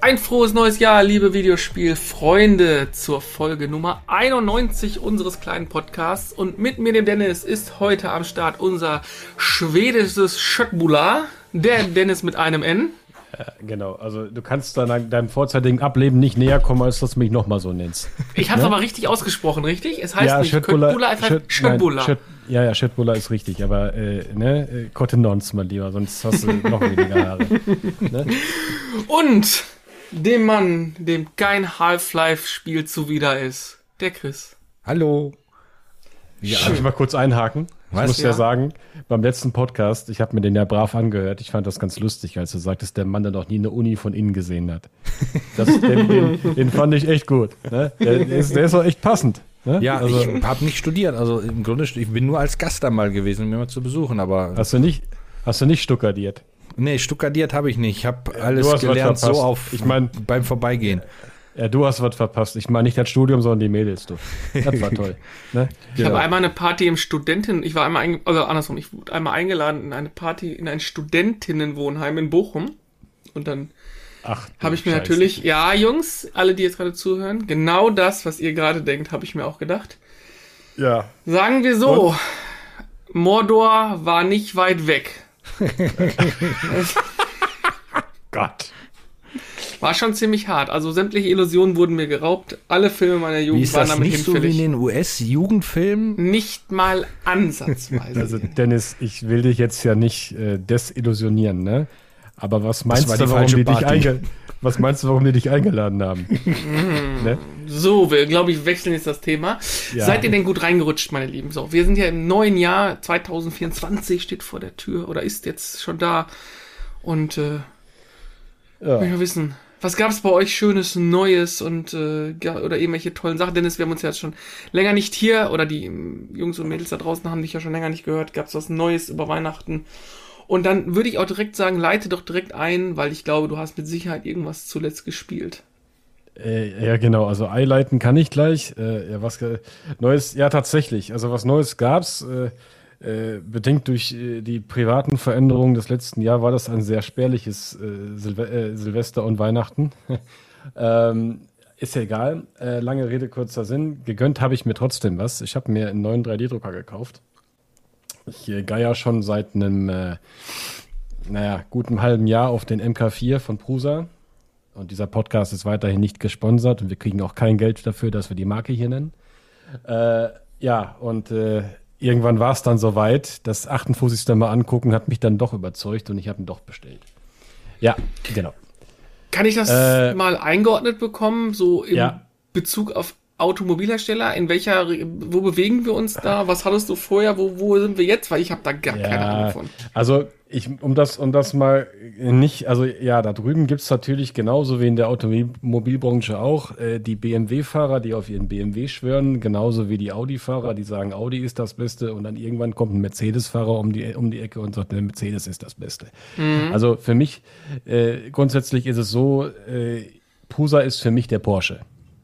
Ein frohes neues Jahr, liebe Videospielfreunde, zur Folge Nummer 91 unseres kleinen Podcasts. Und mit mir, dem Dennis, ist heute am Start unser schwedisches Schöttbula, der Dennis mit einem N. Ja, genau, also du kannst dein, deinem vorzeitigen Ableben nicht näher kommen, als dass du mich nochmal so nennst. Ich habe es ne? aber richtig ausgesprochen, richtig? Es heißt ja, nicht Schöttbula, es heißt ja, ja, Schöttbula ist richtig, aber äh, ne, äh, Cottonons mal lieber, sonst hast du noch weniger Haare. Ne? Und dem Mann, dem kein Half-Life-Spiel zuwider ist. Der Chris. Hallo. Ja, darf ich mal kurz einhaken? Ich muss ja. ja sagen, beim letzten Podcast, ich habe mir den ja brav angehört. Ich fand das ganz lustig, als du sagtest, der Mann, der noch nie eine Uni von innen gesehen hat. Das, den, den, den, fand ich echt gut. Ne? Der, der, ist, der ist auch echt passend. Ne? Ja, also, ich habe nicht studiert. Also im Grunde, ich bin nur als Gast da mal gewesen, um mir mal zu besuchen. Aber hast du nicht, hast du nicht stuckadiert? Nee, stuckadiert habe ich nicht. Ich habe alles gelernt so auf ich mein, beim Vorbeigehen. Ja, du hast was verpasst. Ich meine nicht das Studium, sondern die Mädels, du. Das war toll. Ne? Ich genau. habe einmal eine Party im Studenten, ich war einmal, also andersrum, ich wurde einmal eingeladen in eine Party in ein Studentinnenwohnheim in Bochum. Und dann habe ich mir Scheiße. natürlich, ja, Jungs, alle, die jetzt gerade zuhören, genau das, was ihr gerade denkt, habe ich mir auch gedacht. Ja. Sagen wir so, Und? Mordor war nicht weit weg. Gott. War schon ziemlich hart. Also sämtliche Illusionen wurden mir geraubt. Alle Filme meiner Jugend wie ist waren damit nicht hinfällig. so wie in den US-Jugendfilmen? Nicht mal ansatzweise. also Dennis, ich will dich jetzt ja nicht äh, desillusionieren, ne? Aber was meinst du, warum die dich einge was meinst du, warum die dich eingeladen haben? ne? So, wir glaube ich wechseln jetzt das Thema. Ja. Seid ihr denn gut reingerutscht, meine Lieben? So, wir sind ja im neuen Jahr 2024 steht vor der Tür oder ist jetzt schon da und äh, ja. will wissen, was gab es bei euch Schönes, Neues und äh, oder irgendwelche tollen Sachen? Dennis, wir haben uns ja jetzt schon länger nicht hier oder die Jungs und Mädels da draußen haben dich ja schon länger nicht gehört. Gab es was Neues über Weihnachten? Und dann würde ich auch direkt sagen, leite doch direkt ein, weil ich glaube, du hast mit Sicherheit irgendwas zuletzt gespielt. Äh, ja, genau. Also einleiten kann ich gleich. Äh, ja, was Neues? Ja, tatsächlich. Also was Neues gab's. Äh, äh, bedingt durch äh, die privaten Veränderungen des letzten Jahres war das ein sehr spärliches äh, Silve äh, Silvester und Weihnachten. ähm, ist ja egal. Äh, lange Rede, kurzer Sinn. Gegönnt habe ich mir trotzdem was. Ich habe mir einen neuen 3D-Drucker gekauft. Ich äh, geier schon seit einem, naja, guten halben Jahr auf den MK4 von Prusa. Und dieser Podcast ist weiterhin nicht gesponsert und wir kriegen auch kein Geld dafür, dass wir die Marke hier nennen. Ja, und irgendwann war es dann soweit. Das 58. Mal angucken hat mich dann doch überzeugt und ich habe ihn doch bestellt. Ja, genau. Kann ich das äh, mal eingeordnet bekommen, so im ja. Bezug auf Automobilhersteller? In welcher, wo bewegen wir uns da? Was hattest du vorher? Wo, wo sind wir jetzt? Weil ich habe da gar ja, keine Ahnung von. Also ich, um das, um das mal nicht, also ja, da drüben gibt's natürlich genauso wie in der Automobilbranche auch äh, die BMW-Fahrer, die auf ihren BMW schwören, genauso wie die Audi-Fahrer, die sagen, Audi ist das Beste und dann irgendwann kommt ein Mercedes-Fahrer um die, um die Ecke und sagt, der Mercedes ist das Beste. Mhm. Also für mich, äh, grundsätzlich ist es so, äh, Prusa ist für mich der Porsche.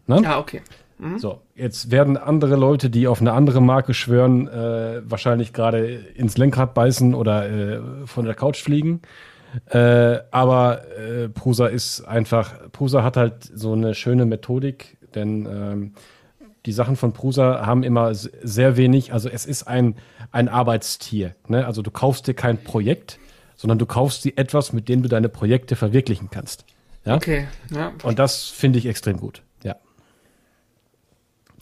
Ne? Ja, okay. Mhm. So, jetzt werden andere Leute, die auf eine andere Marke schwören, äh, wahrscheinlich gerade ins Lenkrad beißen oder äh, von der Couch fliegen. Äh, aber äh, Prusa ist einfach, Prusa hat halt so eine schöne Methodik, denn ähm, die Sachen von Prusa haben immer sehr wenig, also es ist ein, ein Arbeitstier. Ne? Also du kaufst dir kein Projekt, sondern du kaufst dir etwas, mit dem du deine Projekte verwirklichen kannst. Ja? Okay, ja. Und das finde ich extrem gut.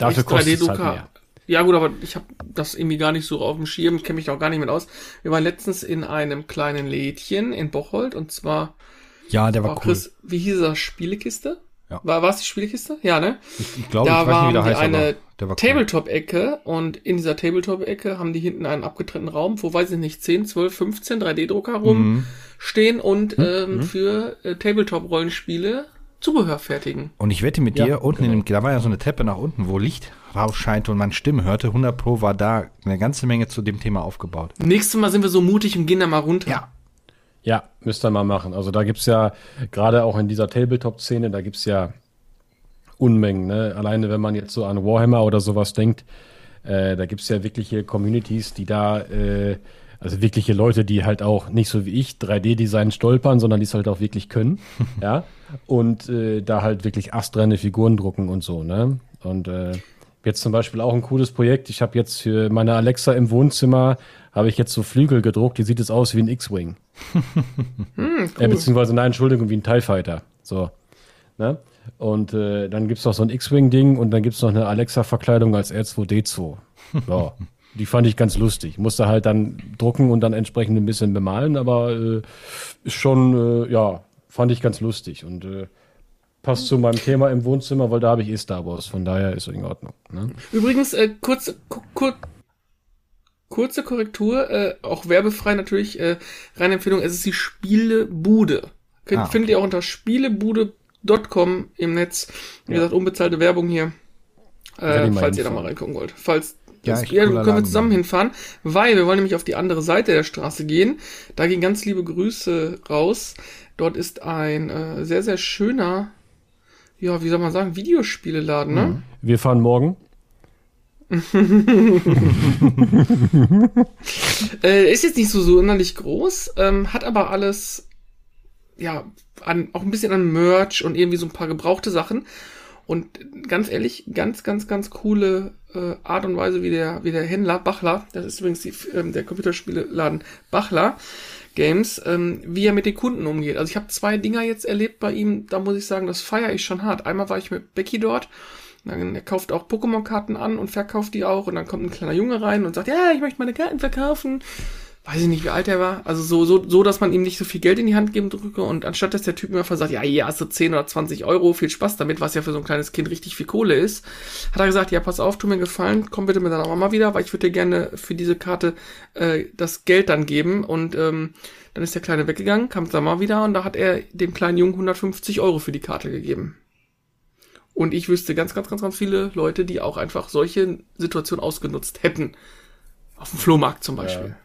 Dafür kostet es halt mehr. Ja gut, aber ich habe das irgendwie gar nicht so auf dem Schirm, kenne mich auch gar nicht mit aus. Wir waren letztens in einem kleinen Lädchen in Bocholt und zwar Ja, der war cool. Chris, wie hieß das? Spielekiste? Ja. War es die Spielekiste? Ja, ne? Ich, ich glaube, da ich weiß nicht, wie der heißt, eine Tabletop-Ecke und in dieser Tabletop-Ecke haben die hinten einen abgetrennten Raum, wo weiß ich nicht, 10, 12, 15 3D-Drucker rumstehen mhm. und mhm. Ähm, mhm. für äh, Tabletop-Rollenspiele Zubehör fertigen. Und ich wette mit ja, dir, unten genau. in dem, da war ja so eine Treppe nach unten, wo Licht rausscheint und man Stimmen hörte. 100 Pro war da eine ganze Menge zu dem Thema aufgebaut. Nächstes Mal sind wir so mutig und gehen da mal runter. Ja. Ja, müsst ihr mal machen. Also da gibt's ja, gerade auch in dieser Tabletop-Szene, da gibt's ja Unmengen. Ne? Alleine wenn man jetzt so an Warhammer oder sowas denkt, Äh, da gibt es ja wirkliche Communities, die da, äh, also wirkliche Leute, die halt auch nicht so wie ich 3D-Design stolpern, sondern die es halt auch wirklich können. ja. Und äh, da halt wirklich astreine Figuren drucken und so, ne? Und äh, jetzt zum Beispiel auch ein cooles Projekt. Ich habe jetzt für meine Alexa im Wohnzimmer habe ich jetzt so Flügel gedruckt, die sieht es aus wie ein X-Wing. hm, cool. äh, beziehungsweise, nein, Entschuldigung, wie ein TIE Fighter. So. Ne? Und äh, dann gibt es noch so ein X-Wing-Ding und dann gibt es noch eine Alexa-Verkleidung als R2D2. So. Die fand ich ganz lustig. Musste halt dann drucken und dann entsprechend ein bisschen bemalen, aber äh, ist schon, äh, ja, fand ich ganz lustig und äh, passt zu meinem Thema im Wohnzimmer, weil da habe ich eh Star Wars, von daher ist es in Ordnung. Ne? Übrigens, äh, kurz, kur, kurze Korrektur, äh, auch werbefrei natürlich, äh, reine Empfehlung, es ist die Spielebude. Ah, okay. Findet ihr auch unter spielebude.com im Netz. Wie ja. gesagt, unbezahlte Werbung hier. Äh, falls ihr da mal reingucken wollt. Falls ja, ja können wir zusammen hinfahren, weil wir wollen nämlich auf die andere Seite der Straße gehen. Da gehen ganz liebe Grüße raus. Dort ist ein äh, sehr, sehr schöner, ja, wie soll man sagen, Videospieleladen, ne? Mhm. Wir fahren morgen. äh, ist jetzt nicht so sonderlich groß, ähm, hat aber alles, ja, an, auch ein bisschen an Merch und irgendwie so ein paar gebrauchte Sachen. Und ganz ehrlich, ganz, ganz, ganz coole äh, Art und Weise, wie der, wie der Händler Bachler, das ist übrigens die, ähm, der Computerspieleladen Bachler Games, ähm, wie er mit den Kunden umgeht. Also ich habe zwei Dinger jetzt erlebt bei ihm, da muss ich sagen, das feiere ich schon hart. Einmal war ich mit Becky dort, dann, er kauft auch Pokémon-Karten an und verkauft die auch und dann kommt ein kleiner Junge rein und sagt, ja, ich möchte meine Karten verkaufen weiß ich nicht, wie alt er war. Also so, so, so, dass man ihm nicht so viel Geld in die Hand geben drücke und anstatt dass der Typ mir sagt, ja, hier hast du 10 oder 20 Euro, viel Spaß damit, was ja für so ein kleines Kind richtig viel Kohle ist, hat er gesagt, ja, pass auf, tu mir gefallen, komm bitte mit deiner Mama wieder, weil ich würde dir gerne für diese Karte äh, das Geld dann geben und ähm, dann ist der Kleine weggegangen, kam Sommer wieder und da hat er dem kleinen Jungen 150 Euro für die Karte gegeben. Und ich wüsste ganz, ganz, ganz, ganz viele Leute, die auch einfach solche Situationen ausgenutzt hätten. Auf dem Flohmarkt zum Beispiel. Ja.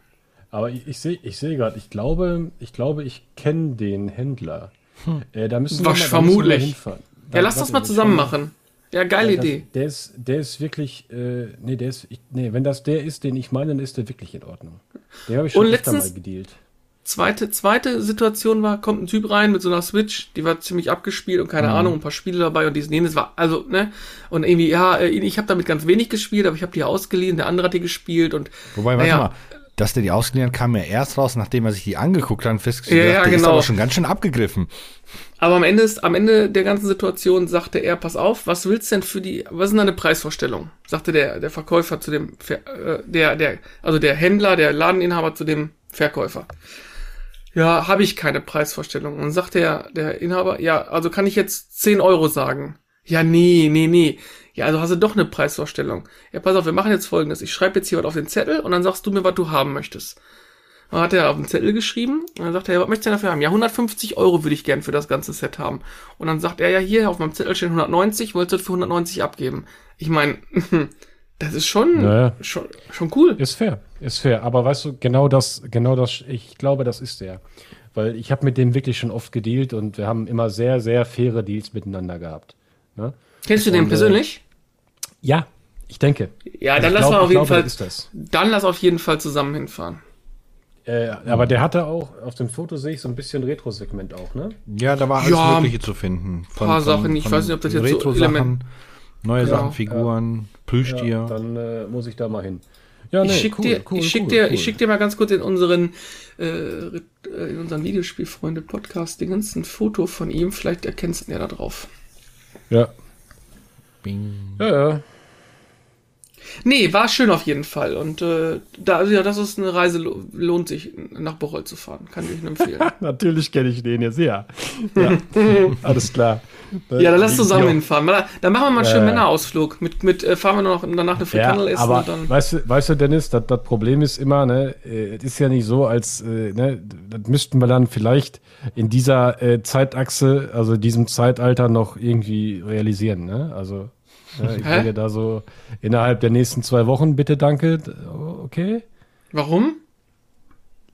Aber ich, ich sehe ich seh gerade, ich glaube, ich glaube, ich kenne den Händler. Hm. Äh, da müssen wir mal, vermutlich. hinfahren. Da, ja, lass das mal zusammen machen. Ja, geile ja, das, Idee. Der ist, der ist wirklich, äh, nee, der ist, ich, nee, wenn das der ist, den ich meine, dann ist der wirklich in Ordnung. Der habe ich schon Und letztens, mal gedealt. Zweite, zweite Situation war, kommt ein Typ rein mit so einer Switch, die war ziemlich abgespielt und keine mhm. Ahnung, ein paar Spiele dabei und diesen jenes war, also, ne, und irgendwie, ja, äh, ich habe damit ganz wenig gespielt, aber ich habe die ausgeliehen, der andere hat die gespielt und. Wobei, warte mal, dass der die ausgeliehen kam ja erst raus, nachdem er sich die angeguckt hat und festgestellt ja, ja, der genau. ist aber schon ganz schön abgegriffen. Aber am Ende ist, am Ende der ganzen Situation sagte er, pass auf, was willst denn für die, was ist denn deine Preisvorstellung? Sagte der, der Verkäufer zu dem, äh, der, der, also der Händler, der Ladeninhaber zu dem Verkäufer. Ja, habe ich keine Preisvorstellung. Und dann sagt der, der Inhaber, ja, also kann ich jetzt 10 Euro sagen? Ja, nee, nee, nee. Ja, also hast du doch eine Preisvorstellung. Ja, pass auf, wir machen jetzt folgendes. Ich schreibe jetzt hier was auf den Zettel und dann sagst du mir, was du haben möchtest. Dann hat er auf den Zettel geschrieben und dann sagt er, ja, was möchtest du denn dafür haben? Ja, 150 Euro würde ich gern für das ganze Set haben. Und dann sagt er, ja, hier auf meinem Zettel stehen 190, wolltest du für 190 abgeben. Ich meine, das ist schon, naja. schon, schon cool. Ist fair, ist fair. Aber weißt du, genau das, genau das, ich glaube, das ist der. Weil ich habe mit dem wirklich schon oft gedealt und wir haben immer sehr, sehr faire Deals miteinander gehabt. Ne? Kennst du den und, äh, persönlich? Ja, ich denke. Ja, dann lass glaub, auf jeden glaube, Fall. Dann lass auf jeden Fall zusammen hinfahren. Äh, aber der hatte auch, auf dem Foto sehe ich so ein bisschen Retro-Segment auch, ne? Ja, da war alles ja, Mögliche zu finden. Von, paar von, Sachen, ich weiß nicht, ob das jetzt Retro so Element... Neue genau. Sachen, Figuren, ja. Plüschtier. Ja, dann äh, muss ich da mal hin. Ja, nee, ich schicke cool, dir, cool, ich schick cool, dir, ich schick dir mal ganz kurz in unseren, äh, äh in unseren Videospielfreunde Podcast den ganzen Foto von ihm. Vielleicht erkennst du ihn ja da drauf. Ja. Bing. Ja, ja. Nee, war schön auf jeden Fall. Und äh, da, ja, das ist eine Reise, lohnt sich, nach Bocholt zu fahren. Kann ich nur empfehlen. Natürlich kenne ich den jetzt, ja. ja. Alles klar. Ja, dann lass zusammen hinfahren. Dann machen wir mal einen schönen äh, Männerausflug. Mit, mit äh, fahren wir noch danach eine Frikandel ja, essen. Aber dann weißt, du, weißt du, Dennis, das, das Problem ist immer, ne, äh, es ist ja nicht so, als, äh, ne, das müssten wir dann vielleicht in dieser äh, Zeitachse, also diesem Zeitalter noch irgendwie realisieren, ne? Also ja, ich rede da so innerhalb der nächsten zwei Wochen, bitte, danke. Okay. Warum?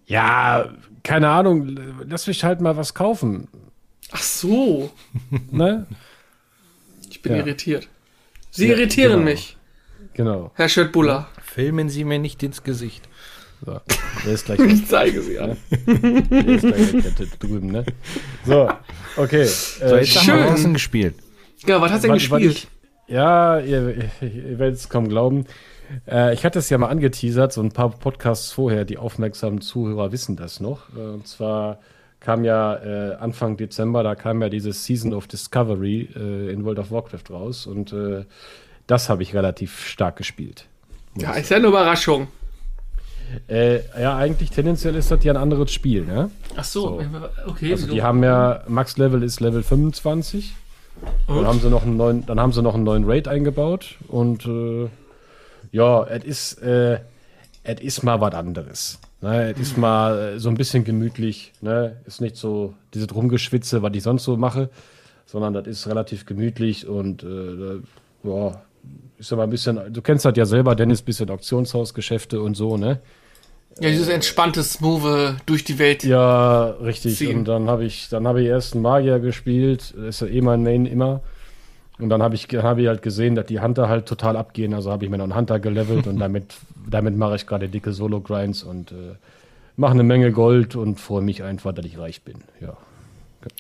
Ja, keine Ahnung. Lass mich halt mal was kaufen. Ach so. ne? Ich bin ja. irritiert. Sie ja, irritieren genau. mich. Genau. Herr Schöttbuller. Filmen Sie mir nicht ins Gesicht. So, der ist gleich Ich zeige sie an. Der ist gleich drüben, ne? So, okay. So, äh, jetzt schön. was hast du denn gespielt? Ja, was hast du denn was- was gespielt? Ja, ihr, ihr werdet es kaum glauben. Äh, ich hatte es ja mal angeteasert, so ein paar Podcasts vorher, die aufmerksamen Zuhörer wissen das noch. Äh, und zwar kam ja äh, Anfang Dezember, da kam ja dieses Season of Discovery äh, in World of Warcraft raus und äh, das habe ich relativ stark gespielt. Ja, ist ja eine Überraschung. Äh, ja, eigentlich tendenziell ist das ja ein anderes Spiel, ne? Ach so, So. okay. Also die haben ja, Max-Level ist Level 25. Dann haben sie noch einen neuen, dann haben sie noch einen neuen Raid eingebaut und äh, ja, es ist, äh, es ist mal was anderes. Ne? Es ist mal äh, so ein bisschen gemütlich, ne? Ist nicht so diese Rumgeschwitze, was ich sonst so mache, sondern das ist relativ gemütlich und äh, ja, ist aber ein bisschen, du kennst das ja selber, Dennis, bisschen Auktionshausgeschäfte und so, ne? Ja, dieses entspannte, smooth durch die Welt. Ja, richtig. ziehen. Und dann habe ich, dann habe ich erst einen Magier gespielt. Das ist ja eh mein Main immer. Und dann habe ich, habe ich halt gesehen, dass die Hunter halt total abgehen. Also habe ich mir noch einen Hunter gelevelt und damit, damit mache ich gerade dicke Solo-Grinds und äh, mache eine Menge Gold und freue mich einfach, dass ich reich bin. Ja.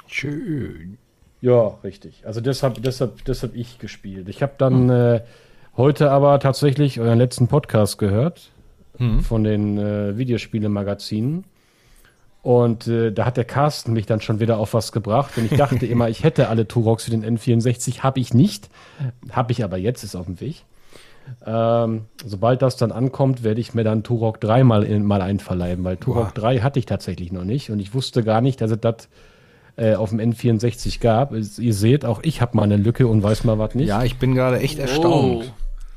Schön. Ja, richtig. Also deshalb, deshalb, deshalb ich gespielt. Ich habe dann äh, heute aber tatsächlich euren letzten Podcast gehört von den äh, Videospiele-Magazinen. Und äh, da hat der Carsten mich dann schon wieder auf was gebracht. Und ich dachte immer, ich hätte alle Turoks für den N64. Habe ich nicht. Habe ich aber jetzt, ist auf dem Weg. Ähm, sobald das dann ankommt, werde ich mir dann Turok 3 mal, in, mal einverleiben, weil Turok 3 hatte ich tatsächlich noch nicht. Und ich wusste gar nicht, dass es das äh, auf dem N64 gab. Ihr seht, auch ich habe mal eine Lücke und weiß mal was nicht. Ja, ich bin gerade echt Oh. erstaunt.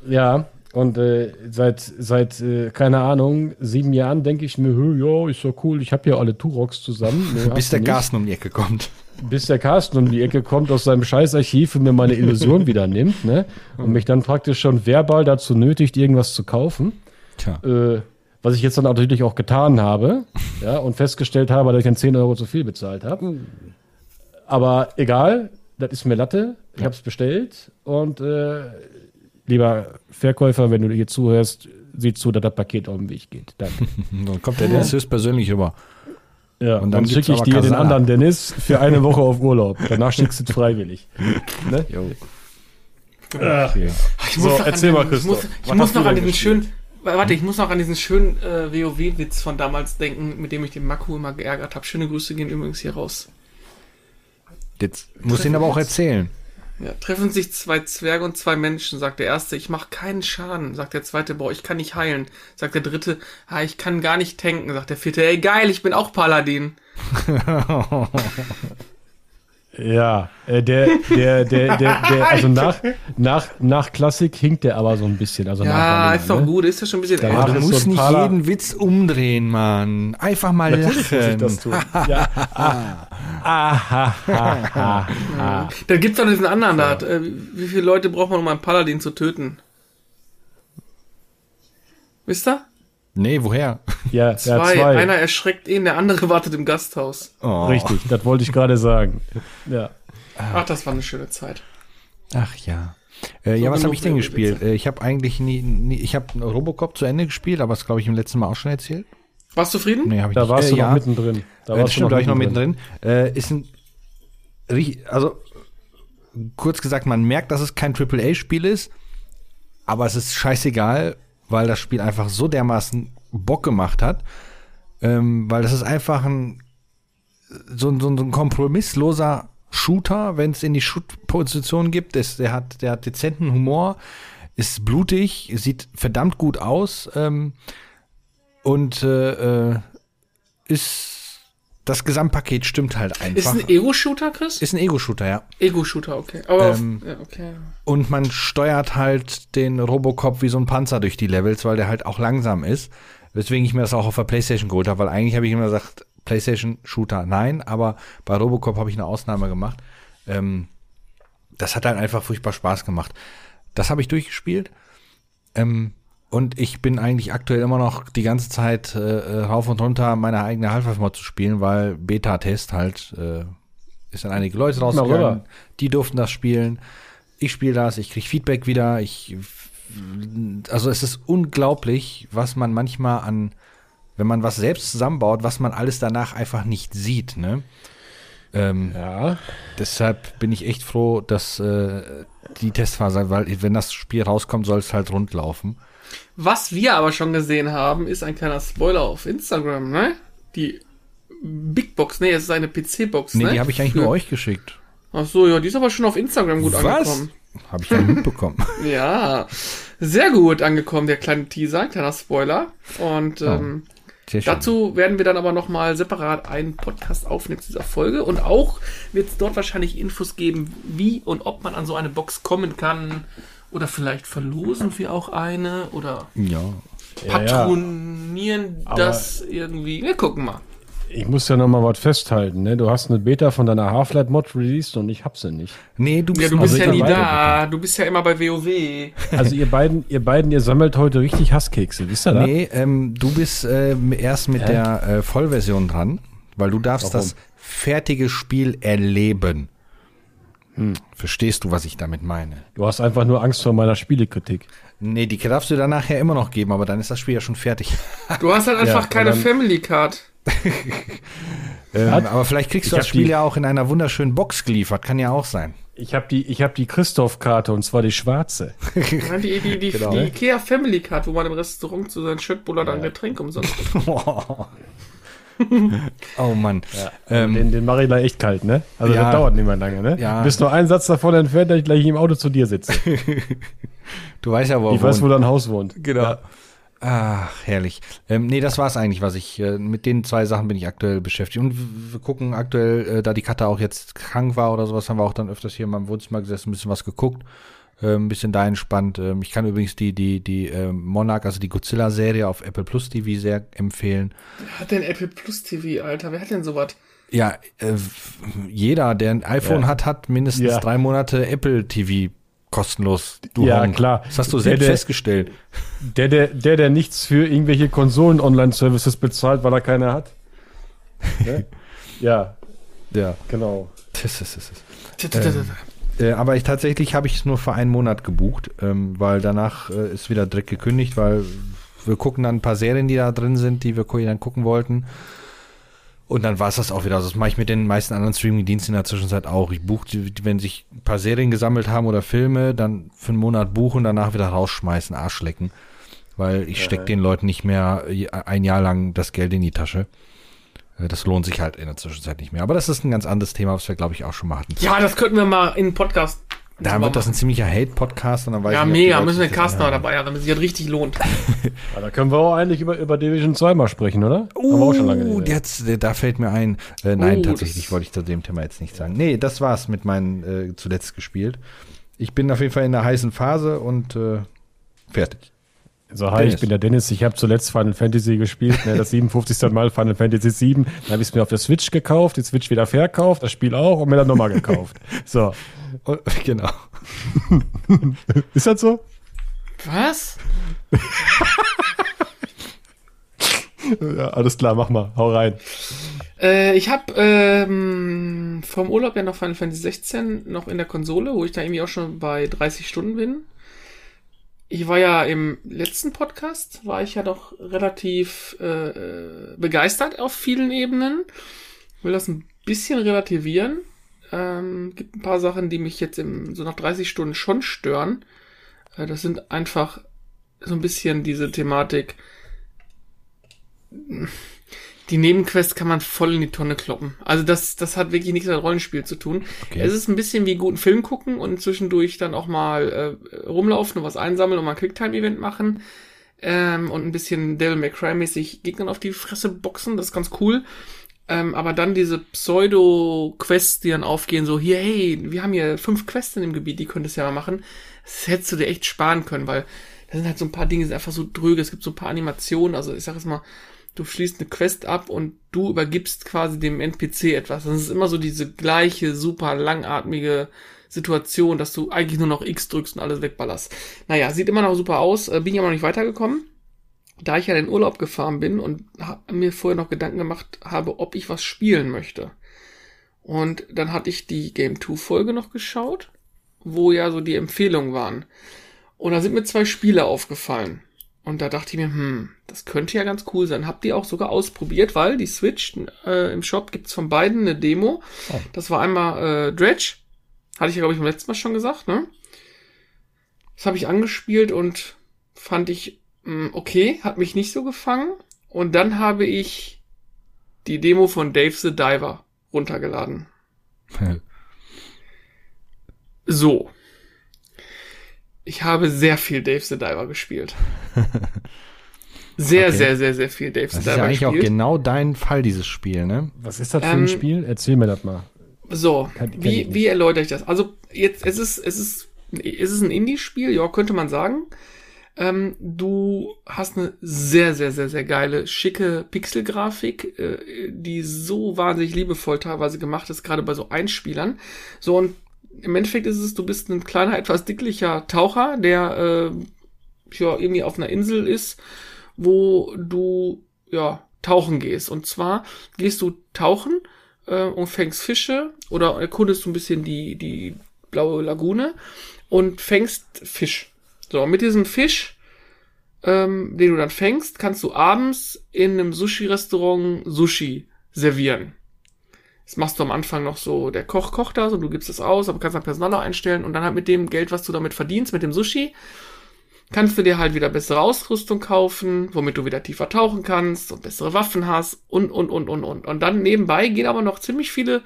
Ja, und äh, seit, seit äh, keine Ahnung, sieben Jahren denke ich mir, "Hö, ja, ist ja cool, ich habe ja alle Turoks zusammen. Nee, Bis der nicht. Carsten um die Ecke kommt. Bis der Carsten um die Ecke kommt aus seinem Scheißarchiv und mir meine Illusion wieder nimmt, ne? Und mich dann praktisch schon verbal dazu nötigt, irgendwas zu kaufen. Tja. Äh, was ich jetzt dann natürlich auch getan habe, ja, und festgestellt habe, dass ich dann 10 Euro zu viel bezahlt habe. Aber egal, das ist mir Latte. Ich habe es bestellt und äh, lieber Verkäufer, wenn du hier zuhörst, sieh zu, dass das Paket auf den Weg geht. Danke. Dann kommt der Dennis höchstpersönlich rüber. Ja, Und dann dann, schicke ich dir den Kasala. anderen Dennis für eine Woche auf Urlaub. Danach schickst du es freiwillig. Ne? Jo. Ach, ja. Ich So, noch an erzähl den- mal, Ich Christoph. muss, ich muss hast du noch an diesen gespielt? schönen. Warte, ich muss noch an diesen schönen äh, WoW-Witz von damals denken, mit dem ich den Maku immer geärgert habe. Schöne Grüße gehen übrigens hier raus. Jetzt muss ihn aber auch erzählen. Ja, treffen sich zwei Zwerge und zwei Menschen, sagt der erste, ich mache keinen Schaden, sagt der zweite, boah, ich kann nicht heilen, sagt der dritte, ah, ich kann gar nicht tanken, sagt der vierte, ey geil, ich bin auch Paladin. Ja, äh, der, der, der, der, der, also nach, nach, nach Klassik hinkt der aber so ein bisschen. Also nach Ja, Vanilla, ist doch ne? gut, ist ja schon ein bisschen Danach du so musst ein nicht Pala- jeden Witz umdrehen, Mann. Einfach mal Natürlich muss ich lachen. das tun. Ja. Ah, ah, ha, ha. Dann gibt's doch diesen anderen da, äh, wie viele Leute braucht man, um einen Paladin zu töten? Wisst ihr? Nee, woher? Ja, ja, Zwei. zwei. Einer erschreckt ihn, der andere wartet im Gasthaus. Oh. Richtig, das wollte ich gerade sagen. Ja. Ach, das war eine schöne Zeit. Ach ja. Äh, So ja, was habe ich denn Witze. gespielt? Äh, ich habe eigentlich nie, nie ich habe Robocop zu Ende gespielt, aber das glaube ich im letzten Mal auch schon erzählt. Warst du zufrieden? Nee, habe ich Da nicht. warst Äh, du ja. noch mittendrin. Da Äh, warst das stimmt, da war ich noch mittendrin. Äh, ist ein, also kurz gesagt, man merkt, dass es kein AAA-Spiel ist, aber es ist scheißegal, weil das Spiel einfach so dermaßen Bock gemacht hat, ähm, weil das ist einfach ein so, ein- so, ein- kompromissloser Shooter, wenn es in die Shoot-Position gibt. Es, der, hat, der hat dezenten Humor, ist blutig, sieht verdammt gut aus ähm, und äh, äh, ist das Gesamtpaket stimmt halt einfach. Ist ein Ego-Shooter, Chris? Ist ein Ego-Shooter, ja. Ego-Shooter, okay. Aber auf- Ähm, ja, okay. Und man steuert halt den Robocop wie so ein Panzer durch die Levels, weil der halt auch langsam ist. Weswegen ich mir das auch auf der Playstation geholt habe, weil eigentlich habe ich immer gesagt, Playstation Shooter nein, aber bei Robocop habe ich eine Ausnahme gemacht. Ähm, das hat halt einfach furchtbar Spaß gemacht. Das habe ich durchgespielt. Ähm, und ich bin eigentlich aktuell immer noch die ganze Zeit äh, äh, rauf und runter meine eigene Half-Life-Mod zu spielen, weil Beta-Test halt äh, ist dann einige Leute rausgegangen, rüber. die durften das spielen. Ich spiele das, ich krieg Feedback wieder, ich also es ist unglaublich, was man manchmal an, wenn man was selbst zusammenbaut, was man alles danach einfach nicht sieht, ne? Ähm, Ja. Deshalb bin ich echt froh, dass äh, die Testphase, weil wenn das Spiel rauskommt, soll es halt rund laufen. Was wir aber schon gesehen haben, ist ein kleiner Spoiler auf Instagram, ne? Die Big Box, nee, es ist eine PC-Box, Nee, ne? die habe ich eigentlich Für- nur euch geschickt. Ach so, ja, die ist aber schon auf Instagram gut angekommen. Habe ich ja mitbekommen. Ja, sehr gut angekommen, der kleine Teaser, kleiner Spoiler. Und ähm, Sehr schön. dazu werden wir dann aber nochmal separat einen Podcast aufnehmen zu dieser Folge. Und auch wird es dort wahrscheinlich Infos geben, wie und ob man an so eine Box kommen kann. Oder vielleicht verlosen wir auch eine. Oder Ja. Ja, ja. patronieren Aber- das irgendwie. Wir gucken mal. Ich muss ja noch mal was festhalten. Ne? Du hast eine Beta von deiner Half-Life-Mod released und ich hab sie nicht. Nee, du Ja, bist du noch bist Also ja nie da. Du bist ja immer bei WoW. Also ihr beiden, ihr beiden, ihr sammelt heute richtig Hasskekse, wisst ihr das? Nee, ähm, du bist ähm, erst mit Hä? der äh, Vollversion dran, weil du darfst Warum? das fertige Spiel erleben. Verstehst du, was ich damit meine? Du hast einfach nur Angst vor meiner Spielekritik. Nee, die darfst du dann nachher immer noch geben, aber dann ist das Spiel ja schon fertig. Du hast halt einfach und keine Family Card. Ähm, Hat- aber vielleicht kriegst du Ich das hab Spiel die- ja auch in einer wunderschönen Box geliefert, kann ja auch sein. Ich habe die, ich habe die Christoph-Karte und zwar die schwarze. Ja, die, die, die, Genau. die Ikea Family Card, wo man im Restaurant zu seinen Schöttbuller dann Getränk umsonst kriegt. oh Mann. Ähm, den den mache ich gleich echt kalt, ne? Also Ja. das dauert nicht mehr lange, ne? Ja. Du bist nur einen Satz davon entfernt, dass ich gleich im Auto zu dir sitze. du weißt ja, wo Ich weiß, wo dein Haus wohnt. Genau. Ach, herrlich. Ähm, nee, das war's eigentlich, was ich, äh, mit den zwei Sachen bin ich aktuell beschäftigt. Und wir gucken aktuell, äh, da die Katze auch jetzt krank war oder sowas, haben wir auch dann öfters hier in meinem Wohnzimmer gesessen, ein bisschen was geguckt. Äh, ein bisschen da entspannt. Ähm, ich kann übrigens die, die, die ähm, Monarch, also die Godzilla-Serie auf Apple Plus TV sehr empfehlen. Wer hat denn Apple Plus TV, Alter? Wer hat denn sowas? Ja, äh, jeder, der ein iPhone Ja. hat, hat mindestens Ja. drei Monate Apple TV kostenlos. Du Ja, Honk. klar. Das hast du selbst der- festgestellt. Der, der, der, der nichts für irgendwelche Konsolen-Online-Services bezahlt, weil er keine hat. Ne? ja, Ja. genau. Das ist, das ist. Äh, aber ich tatsächlich habe ich es nur für einen Monat gebucht, ähm, weil danach äh, ist wieder direkt gekündigt, weil wir gucken dann ein paar Serien, die da drin sind, die wir dann gucken wollten. Und dann war es das auch wieder. Also das mache ich mit den meisten anderen Streaming-Diensten in der Zwischenzeit auch. Ich buche, wenn sich ein paar Serien gesammelt haben oder Filme, dann für einen Monat buchen, danach wieder rausschmeißen, Arschlecken. Weil ich stecke den Leuten nicht mehr je- ein Jahr lang das Geld in die Tasche. Äh, Das lohnt sich halt in der Zwischenzeit nicht mehr. Aber das ist ein ganz anderes Thema, was wir, glaube ich, auch schon mal hatten. Ja, das könnten wir mal in einen Podcast. Da wird das ein ziemlicher Hate-Podcast und dann weiß Ja, ich mega. Müssen wir Carsten mal dabei haben, damit sich das richtig lohnt. Ja, da können wir auch eigentlich über, über Division 2 mal sprechen, oder? Haben wir auch schon lange Uh, jetzt, da fällt mir ein. Äh, nein, Oh, tatsächlich wollte ich zu dem Thema jetzt nicht sagen. Nee, das war's mit meinen äh, zuletzt gespielt. Ich bin auf jeden Fall in der heißen Phase und äh, fertig. So, hi, Dennis. ich bin der Dennis. Ich habe zuletzt Final Fantasy gespielt, ne, das 57. Mal Final Fantasy 7. Dann habe ich es mir auf der Switch gekauft, die Switch wieder verkauft, das Spiel auch und mir dann nochmal gekauft. So, Und, genau. ist das so? Was? Ja, alles klar, mach mal, hau rein. Äh, ich habe ähm, vom Urlaub ja noch Final Fantasy 16 noch in der Konsole, wo ich da irgendwie auch schon bei 30 Stunden bin. Ich war ja im letzten Podcast, war ich ja doch relativ äh, äh, begeistert auf vielen Ebenen. Will das ein bisschen relativieren. Ähm, gibt ein paar Sachen, die mich jetzt im, so nach 30 Stunden schon stören. Äh, das sind einfach so ein bisschen diese Thematik, die Nebenquest kann man voll in die Tonne kloppen. Also das, das hat wirklich nichts mit Rollenspiel zu tun. Okay. Es ist ein bisschen wie guten Film gucken und zwischendurch dann auch mal äh, rumlaufen und was einsammeln und mal ein Quicktime-Event machen. Ähm, und ein bisschen Devil May Cry-mäßig Gegnern auf die Fresse boxen, das ist ganz cool. Ähm, aber dann diese Pseudo-Quests, die dann aufgehen, so hier, hey, wir haben hier fünf Quests in dem Gebiet, die könntest du ja mal machen. Das hättest du dir echt sparen können, weil da sind halt so ein paar Dinge, die sind einfach so dröge. Es gibt so ein paar Animationen, also ich sag jetzt mal, du schließt eine Quest ab und du übergibst quasi dem NPC etwas. Das ist immer so diese gleiche, super langatmige Situation, dass du eigentlich nur noch X drückst und alles wegballerst. Naja, sieht immer noch super aus, äh, bin aber noch nicht weitergekommen. Da ich ja in den Urlaub gefahren bin und mir vorher noch Gedanken gemacht habe, ob ich was spielen möchte. Und dann hatte ich die Game 2 Folge noch geschaut, wo ja so die Empfehlungen waren. Und da sind mir zwei Spiele aufgefallen. Und da dachte ich mir, hm, das könnte ja ganz cool sein. Habt ihr auch sogar ausprobiert, weil die Switch äh, im Shop gibt's von beiden eine Demo. Oh. Das war einmal äh, Dredge. Hatte ich ja, glaube ich, beim letzten Mal schon gesagt, ne? Das habe ich angespielt und fand ich mh, hm, okay, hat mich nicht so gefangen. Und dann habe ich die Demo von Dave the Diver runtergeladen. so ich habe sehr viel Dave the Diver gespielt. Sehr, okay. sehr, sehr, sehr viel Dave the Diver. Das ist ja eigentlich gespielt. auch genau dein Fall, dieses Spiel, ne? Was ist das für ein ähm, Spiel? Erzähl mir das mal. So, kann, kann wie, wie erläutere ich das? Also, jetzt, es ist, es ist, es ist ein Indie-Spiel, ja, könnte man sagen. Ähm, du hast eine sehr, sehr, sehr, sehr geile, schicke Pixelgrafik, äh, die so wahnsinnig liebevoll teilweise gemacht ist, gerade bei so Einspielern. So, und im Endeffekt ist es, du bist ein kleiner, etwas dicklicher Taucher, der äh, ja irgendwie auf einer Insel ist, wo du ja tauchen gehst. Und zwar gehst du tauchen äh, und fängst Fische oder erkundest du ein bisschen die die blaue Lagune und fängst Fisch. So mit diesem Fisch, ähm, den du dann fängst, kannst du abends in einem Sushi-Restaurant Sushi servieren. Das machst du am Anfang noch so, der Koch kocht das und du gibst es aus, aber kannst dann Personal einstellen und dann halt mit dem Geld, was du damit verdienst, mit dem Sushi, kannst du dir halt wieder bessere Ausrüstung kaufen, womit du wieder tiefer tauchen kannst und bessere Waffen hast und, und, und, und, und. Und dann nebenbei gehen aber noch ziemlich viele,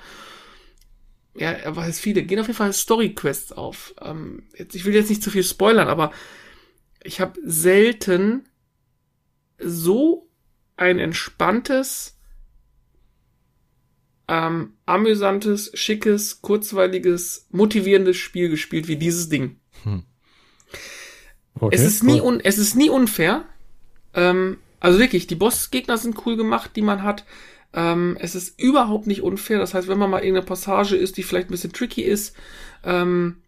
ja, was heißt viele, gehen auf jeden Fall Story-Quests auf. Ähm, jetzt, ich will jetzt nicht zu viel spoilern, aber ich habe selten so ein entspanntes, ähm, amüsantes, schickes, kurzweiliges, motivierendes Spiel gespielt wie dieses Ding. Hm. Okay, es ist cool. nie un es ist nie unfair. Ähm, also wirklich, die Bossgegner sind cool gemacht, die man hat. Ähm, es ist überhaupt nicht unfair. Das heißt, wenn man mal irgendeine Passage ist, die vielleicht ein bisschen tricky ist, ähm,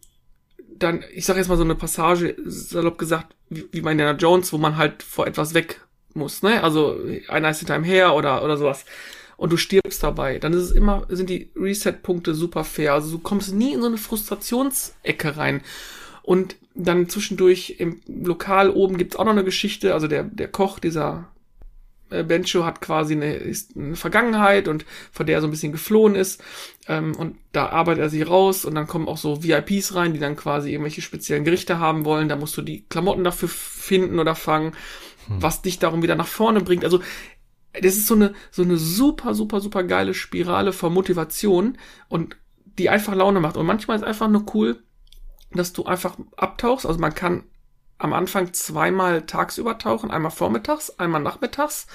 dann, ich sag jetzt mal so eine Passage, salopp gesagt, wie, wie bei Indiana Jones, wo man halt vor etwas weg muss, ne? Also einer ist hinter einem her oder, oder sowas und du stirbst dabei, dann ist es immer, sind die Reset-Punkte super fair. Also du kommst nie in so eine Frustrationsecke rein. Und dann zwischendurch im Lokal oben gibt's auch noch eine Geschichte, also der, der Koch, dieser äh, Bencho hat quasi eine, eine Vergangenheit und von der er so ein bisschen geflohen ist. Ähm, und da arbeitet er sich raus und dann kommen auch so VIPs rein, die dann quasi irgendwelche speziellen Gerichte haben wollen. Da musst du die Klamotten dafür finden oder fangen, hm. was dich darum wieder nach vorne bringt. Also das ist so eine, so eine super, super, super geile Spirale von Motivation und die einfach Laune macht. Und manchmal ist einfach nur cool, dass du einfach abtauchst. Also man kann am Anfang zweimal tagsüber tauchen, einmal vormittags, einmal nachmittags.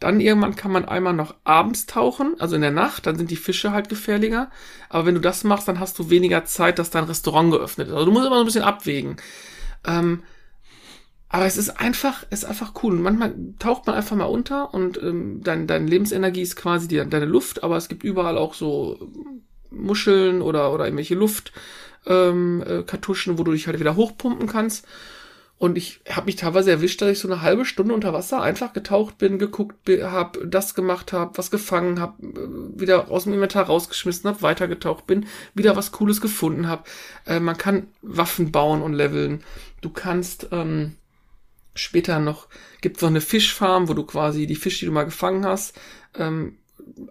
Dann irgendwann kann man einmal noch abends tauchen, also in der Nacht, dann sind die Fische halt gefährlicher. Aber wenn du das machst, dann hast du weniger Zeit, dass dein Restaurant geöffnet ist. Also du musst immer so ein bisschen abwägen. Ähm, aber es ist einfach, es ist einfach cool. Und manchmal taucht man einfach mal unter und ähm, dein, deine Lebensenergie ist quasi die, deine Luft, aber es gibt überall auch so Muscheln oder, oder irgendwelche Luftkartuschen, ähm, äh, wo du dich halt wieder hochpumpen kannst. Und ich habe mich teilweise erwischt, dass ich so eine halbe Stunde unter Wasser einfach getaucht bin, geguckt habe, das gemacht habe, was gefangen habe, äh, wieder aus dem Inventar rausgeschmissen habe, weitergetaucht bin, wieder was Cooles gefunden habe. Äh, man kann Waffen bauen und leveln. Du kannst ähm, Später noch gibt es noch eine Fischfarm, wo du quasi die Fische, die du mal gefangen hast, ähm,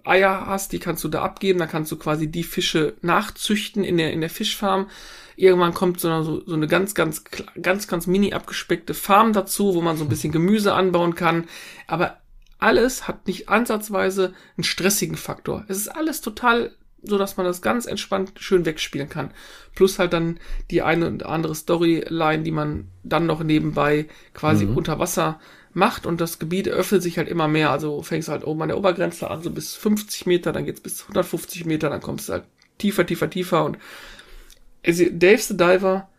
Eier hast, die kannst du da abgeben, dann kannst du quasi die Fische nachzüchten in der, in der Fischfarm. Irgendwann kommt so eine, so eine ganz, ganz, ganz, ganz mini abgespeckte Farm dazu, wo man so ein bisschen Gemüse anbauen kann. Aber alles hat nicht ansatzweise einen stressigen Faktor. Es ist alles total so dass man das ganz entspannt schön wegspielen kann. Plus halt dann die eine und andere Storyline, die man dann noch nebenbei quasi mhm. unter Wasser macht und das Gebiet öffnet sich halt immer mehr. Also fängst halt oben an der Obergrenze an, so bis 50 Meter, dann geht's bis 150 Meter, dann kommst du halt tiefer, tiefer, tiefer und also Dave the Diver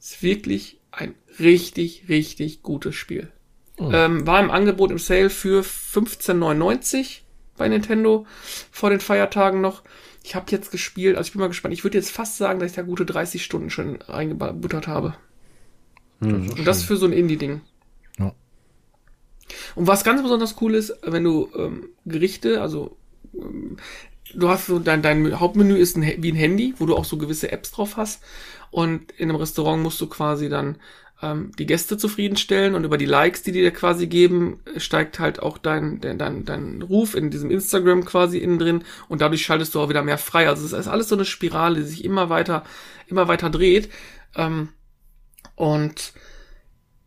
ist wirklich ein richtig, richtig gutes Spiel. Oh. Ähm, war im Angebot im Sale für 15,99 bei Nintendo vor den Feiertagen noch. Ich habe jetzt gespielt, also ich bin mal gespannt. Ich würde jetzt fast sagen, dass ich da gute 30 Stunden schon reingebuttert habe. Hm, das Und das für so ein Indie-Ding. Ja. Und was ganz besonders cool ist, wenn du ähm, Gerichte, also ähm, du hast so dein, dein Hauptmenü ist ein, wie ein Handy, wo du auch so gewisse Apps drauf hast. Und in einem Restaurant musst du quasi dann ähm, die Gäste zufriedenstellen und über die Likes, die die dir quasi geben, steigt halt auch dein, dein, dein, dein Ruf in diesem Instagram quasi innen drin und dadurch schaltest du auch wieder mehr frei. Also es ist alles so eine Spirale, die sich immer weiter, immer weiter dreht. Ähm, und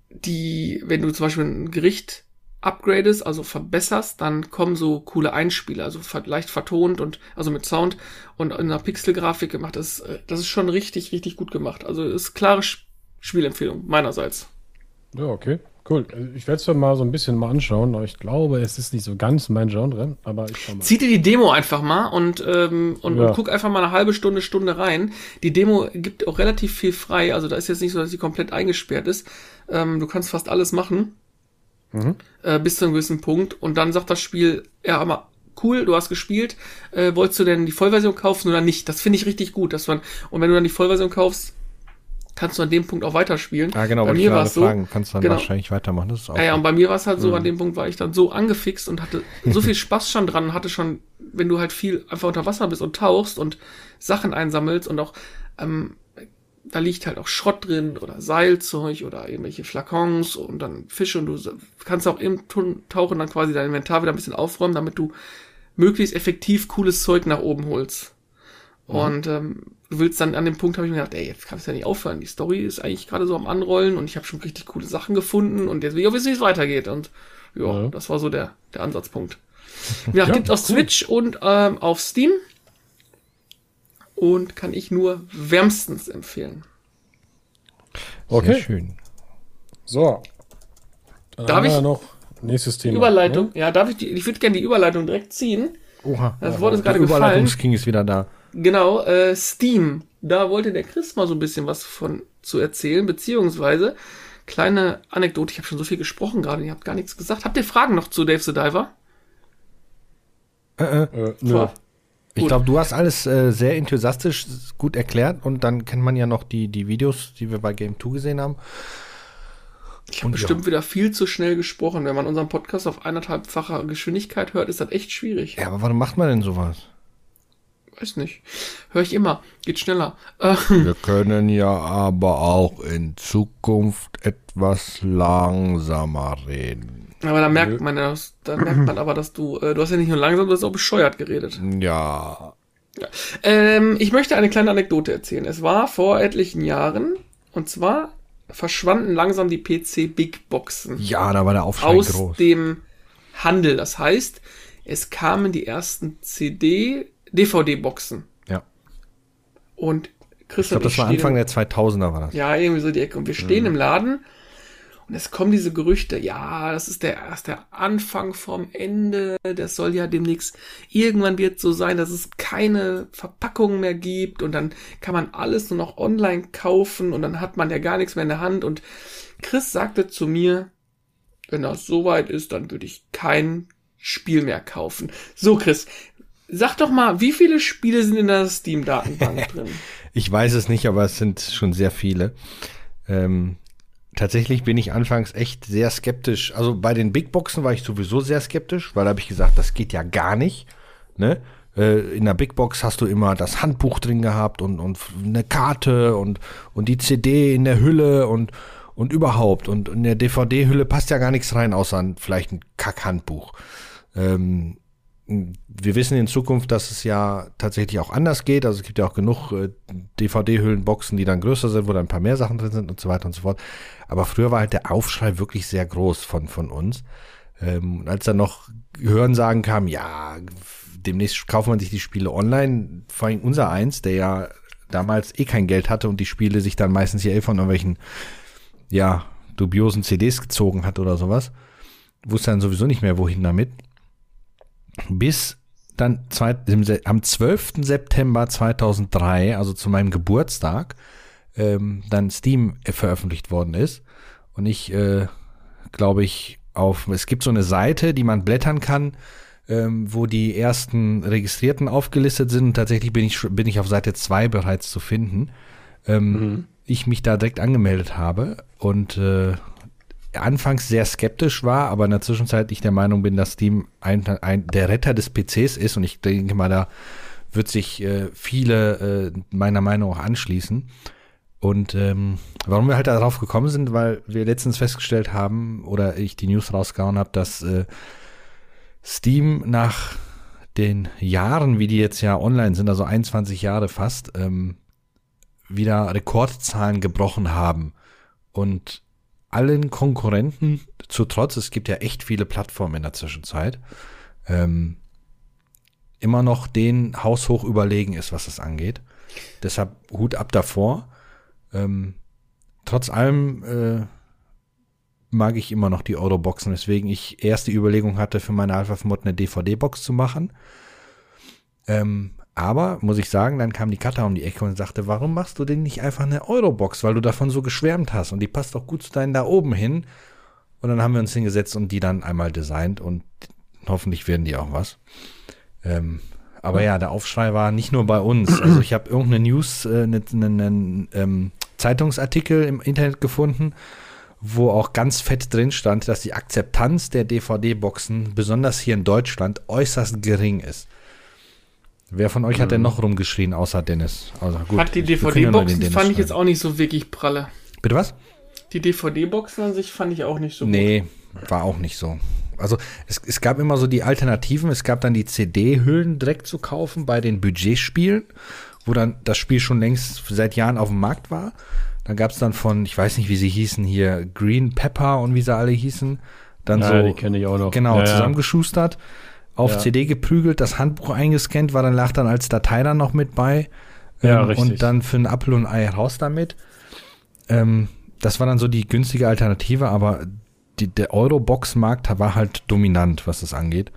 die, wenn du zum Beispiel ein Gericht upgradest, also verbesserst, dann kommen so coole Einspieler, also leicht vertont und also mit Sound und in einer Pixelgrafik gemacht. Das, äh, das ist schon richtig, richtig gut gemacht. Also ist klare Spielempfehlung meinerseits. Ja, okay. Cool. Ich werde es mir mal so ein bisschen mal anschauen, aber ich glaube, es ist nicht so ganz mein Genre, aber ich schau mal. Zieh dir die Demo einfach mal und, ähm, und, ja. und guck einfach mal eine halbe Stunde, Stunde rein. Die Demo gibt auch relativ viel frei, also da ist jetzt nicht so, dass sie komplett eingesperrt ist. Ähm, du kannst fast alles machen. Mhm. Äh, bis zu einem gewissen Punkt. Und dann sagt das Spiel, ja, aber cool, du hast gespielt. Äh, wolltest du denn die Vollversion kaufen oder nicht? Das finde ich richtig gut. Dass man, und wenn du dann die Vollversion kaufst, kannst du an dem Punkt auch weiterspielen. Ah, genau, bei mir war es so, fragen, kannst du dann genau, wahrscheinlich weitermachen. Das ist auch ja, ja, und bei mir war es halt so, mhm. an dem Punkt war ich dann so angefixt und hatte so viel Spaß schon dran, hatte schon, wenn du halt viel einfach unter Wasser bist und tauchst und Sachen einsammelst und auch ähm, da liegt halt auch Schrott drin oder Seilzeug oder irgendwelche Flakons und dann Fische und du kannst auch im Tauchen dann quasi dein Inventar wieder ein bisschen aufräumen, damit du möglichst effektiv cooles Zeug nach oben holst. Mhm. Und ähm, du willst dann an dem Punkt habe ich mir gedacht, ey, jetzt kann es ja nicht aufhören. Die Story ist eigentlich gerade so am Anrollen und ich habe schon richtig coole Sachen gefunden und jetzt will ich auch wissen, wie es weitergeht. Und ja, ja, das war so der, der Ansatzpunkt. Ja, ja gibt auf cool. Switch und ähm, auf Steam und kann ich nur wärmstens empfehlen. Okay. Sehr schön. So. Dann darf ich noch nächstes Thema? Überleitung. Ne? Ja, darf ich die, ich würde gerne die Überleitung direkt ziehen. Oha. Das Wort ist gerade gefallen. Überleitungsking ist wieder da. Genau, äh, Steam. Da wollte der Chris mal so ein bisschen was von zu erzählen, beziehungsweise kleine Anekdote. Ich habe schon so viel gesprochen gerade, ihr habt gar nichts gesagt. Habt ihr Fragen noch zu Dave the Diver? Äh, äh, äh nö. Ich glaube, du hast alles äh, sehr enthusiastisch gut erklärt und dann kennt man ja noch die, die Videos, die wir bei Game 2 gesehen haben. Ich habe bestimmt ja. wieder viel zu schnell gesprochen. Wenn man unseren Podcast auf eineinhalbfacher Geschwindigkeit hört, ist das echt schwierig. Ja, aber warum macht man denn sowas? Weiß nicht. Höre ich immer. Geht schneller. Wir können ja aber auch in Zukunft etwas langsamer reden. Aber da merkt man ja, da merkt man aber, dass du, äh, du hast ja nicht nur langsam, du hast auch bescheuert geredet. Ja. ja. Ähm, ich möchte eine kleine Anekdote erzählen. Es war vor etlichen Jahren, und zwar verschwanden langsam die PC Big Boxen. Ja, da war der Aufschrei aus groß. Aus dem Handel. Das heißt, es kamen die ersten CD, DVD-Boxen. Ja. Und Chris Ich glaube, das war Anfang der 2000er war das. Ja, irgendwie so die Ecke. Und wir stehen mhm. im Laden und es kommen diese Gerüchte, ja, das ist der erst der Anfang vom Ende. Das soll ja demnächst irgendwann wird so sein, dass es keine Verpackungen mehr gibt und dann kann man alles nur noch online kaufen und dann hat man ja gar nichts mehr in der Hand. Und Chris sagte zu mir, wenn das soweit ist, dann würde ich kein Spiel mehr kaufen. So, Chris, sag doch mal, wie viele Spiele sind in der Steam-Datenbank drin? Ich weiß es nicht, aber es sind schon sehr viele. Ähm, Tatsächlich bin ich anfangs echt sehr skeptisch. Also bei den Big Boxen war ich sowieso sehr skeptisch, weil da habe ich gesagt, das geht ja gar nicht. Ne? Äh, in der Big Box hast du immer das Handbuch drin gehabt und, und eine Karte und, und die CD in der Hülle und, und überhaupt. Und in der DVD-Hülle passt ja gar nichts rein, außer vielleicht ein Kack-Handbuch. Ähm, wir wissen in Zukunft, dass es ja tatsächlich auch anders geht. Also es gibt ja auch genug äh, DVD-Hüllenboxen, die dann größer sind, wo dann ein paar mehr Sachen drin sind und so weiter und so fort. Aber früher war halt der Aufschrei wirklich sehr groß von, von uns. Ähm, als dann noch Hörensagen kam, ja, demnächst kauft man sich die Spiele online, vor allem unser eins, der ja damals eh kein Geld hatte und die Spiele sich dann meistens hier eh von irgendwelchen, ja, dubiosen CDs gezogen hat oder sowas, wusste dann sowieso nicht mehr, wohin damit bis dann zwei, am 12. September 2003, also zu meinem Geburtstag, ähm, dann Steam veröffentlicht worden ist. Und ich, äh, glaube ich, auf, es gibt so eine Seite, die man blättern kann, ähm, wo die ersten Registrierten aufgelistet sind. Und tatsächlich bin ich, bin ich auf Seite 2 bereits zu finden. Ähm, mhm. Ich mich da direkt angemeldet habe und äh, anfangs sehr skeptisch war, aber in der Zwischenzeit ich der Meinung bin, dass Steam ein, ein, der Retter des PCs ist und ich denke mal, da wird sich äh, viele äh, meiner Meinung nach anschließen. Und ähm, warum wir halt darauf gekommen sind, weil wir letztens festgestellt haben oder ich die News rausgehauen habe, dass äh, Steam nach den Jahren, wie die jetzt ja online sind, also 21 Jahre fast, ähm, wieder Rekordzahlen gebrochen haben. Und allen Konkurrenten zu Trotz, es gibt ja echt viele Plattformen in der Zwischenzeit, ähm, immer noch den haushoch überlegen ist, was das angeht. Deshalb Hut ab davor. Ähm, trotz allem äh, mag ich immer noch die Euroboxen, weswegen ich erst die Überlegung hatte, für meine Alpha Mod eine DVD-Box zu machen. Ähm, aber, muss ich sagen, dann kam die Katha um die Ecke und sagte, warum machst du denn nicht einfach eine Eurobox, weil du davon so geschwärmt hast und die passt doch gut zu deinen da oben hin. Und dann haben wir uns hingesetzt und die dann einmal designt und hoffentlich werden die auch was. Ähm, aber ja, der Aufschrei war nicht nur bei uns. Also ich habe irgendeine News, äh, einen, einen ähm, Zeitungsartikel im Internet gefunden, wo auch ganz fett drin stand, dass die Akzeptanz der DVD-Boxen, besonders hier in Deutschland, äußerst gering ist. Wer von euch hat denn mhm. noch rumgeschrien, außer Dennis? Also, gut, hat die DVD-Boxen ja fand ich jetzt auch nicht so wirklich pralle. Bitte was? Die DVD-Boxen an sich fand ich auch nicht so nee, gut. Nee, war auch nicht so. Also es, es gab immer so die Alternativen. Es gab dann die CD-Hüllen direkt zu kaufen bei den Budgetspielen, wo dann das Spiel schon längst seit Jahren auf dem Markt war. Dann gab es dann von, ich weiß nicht, wie sie hießen hier, Green Pepper und wie sie alle hießen, dann ja, so die kenne ich auch noch. genau ja, zusammengeschustert. Ja auf ja. CD geprügelt, das Handbuch eingescannt, war dann lag dann als Datei dann noch mit bei. Ja, ähm, richtig. Und dann für ein Apfel und Ei raus damit. Ähm, das war dann so die günstige Alternative, aber die, der Eurobox-Markt war halt dominant, was das angeht.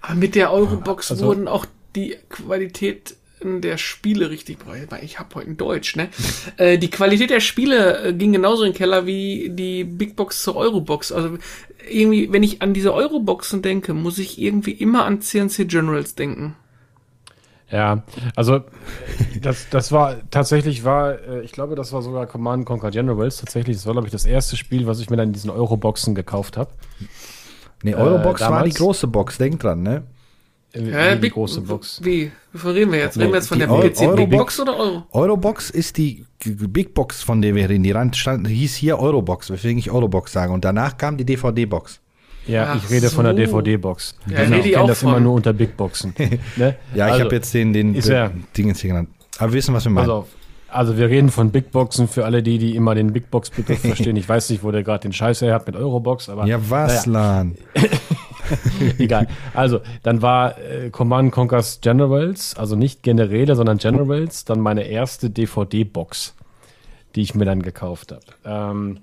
Aber mit der Eurobox also, wurden auch die Qualität der Spiele richtig, weil ich habe heute ein Deutsch, ne? äh, die Qualität der Spiele äh, ging genauso in den Keller wie die Big Box zur Eurobox. Also irgendwie, wenn ich an diese Euroboxen denke, muss ich irgendwie immer an CNC Generals denken. Ja, also das, das war tatsächlich war, äh, ich glaube, das war sogar Command Conquer Generals. Tatsächlich, das war, glaube ich, das erste Spiel, was ich mir dann in diesen Euroboxen gekauft habe. Nee, Eurobox äh, war die große Box, denk dran, ne? Ja, die Big, große Box. Wie? Wovon reden wir jetzt? Reden wir jetzt von der Euro, PC Big Box oder Euro? Eurobox ist die Big Box, von der wir reden. Die Rand stand, hieß hier Eurobox, weswegen ich Eurobox sage. Und danach kam die DVD-Box. Ja, Ach ich rede so. von der DVD-Box. Ja, genau. Ich kenne das von. immer nur unter Big Boxen. ne? Ja, ich also, habe jetzt den, den, den Dingens hier genannt. Aber wir wissen, was wir meinen. Also, also wir reden von Big Boxen für alle die, die immer den Big Box Begriff verstehen. Ich weiß nicht, wo der gerade den Scheiß her hat mit Eurobox, aber. Ja, was, naja. Lan? Egal. Also, dann war äh, Command Conquers Generals, also nicht Generäle, sondern Generals, dann meine erste DVD-Box, die ich mir dann gekauft habe. Ähm,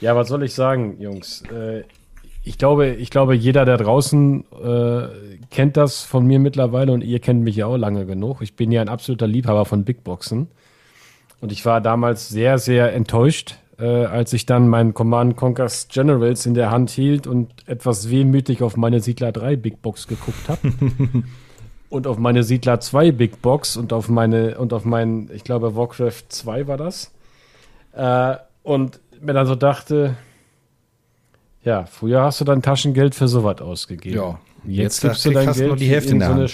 ja, was soll ich sagen, Jungs? Äh, ich glaube, ich glaube, jeder da draußen äh, kennt das von mir mittlerweile und ihr kennt mich ja auch lange genug. Ich bin ja ein absoluter Liebhaber von Big Boxen. Und ich war damals sehr, sehr enttäuscht, äh, als ich dann meinen Command Conquers Generals in der Hand hielt und etwas wehmütig auf meine Siedler 3 Big Box geguckt habe. und auf meine Siedler 2 Big Box und auf meine und auf meinen, ich glaube, Warcraft 2 war das. Äh, und mir dann so dachte, ja, früher hast du dein Taschengeld für sowas ausgegeben. Ja. Jetzt, jetzt gibst du dein Geld die Hälfte in, in so eine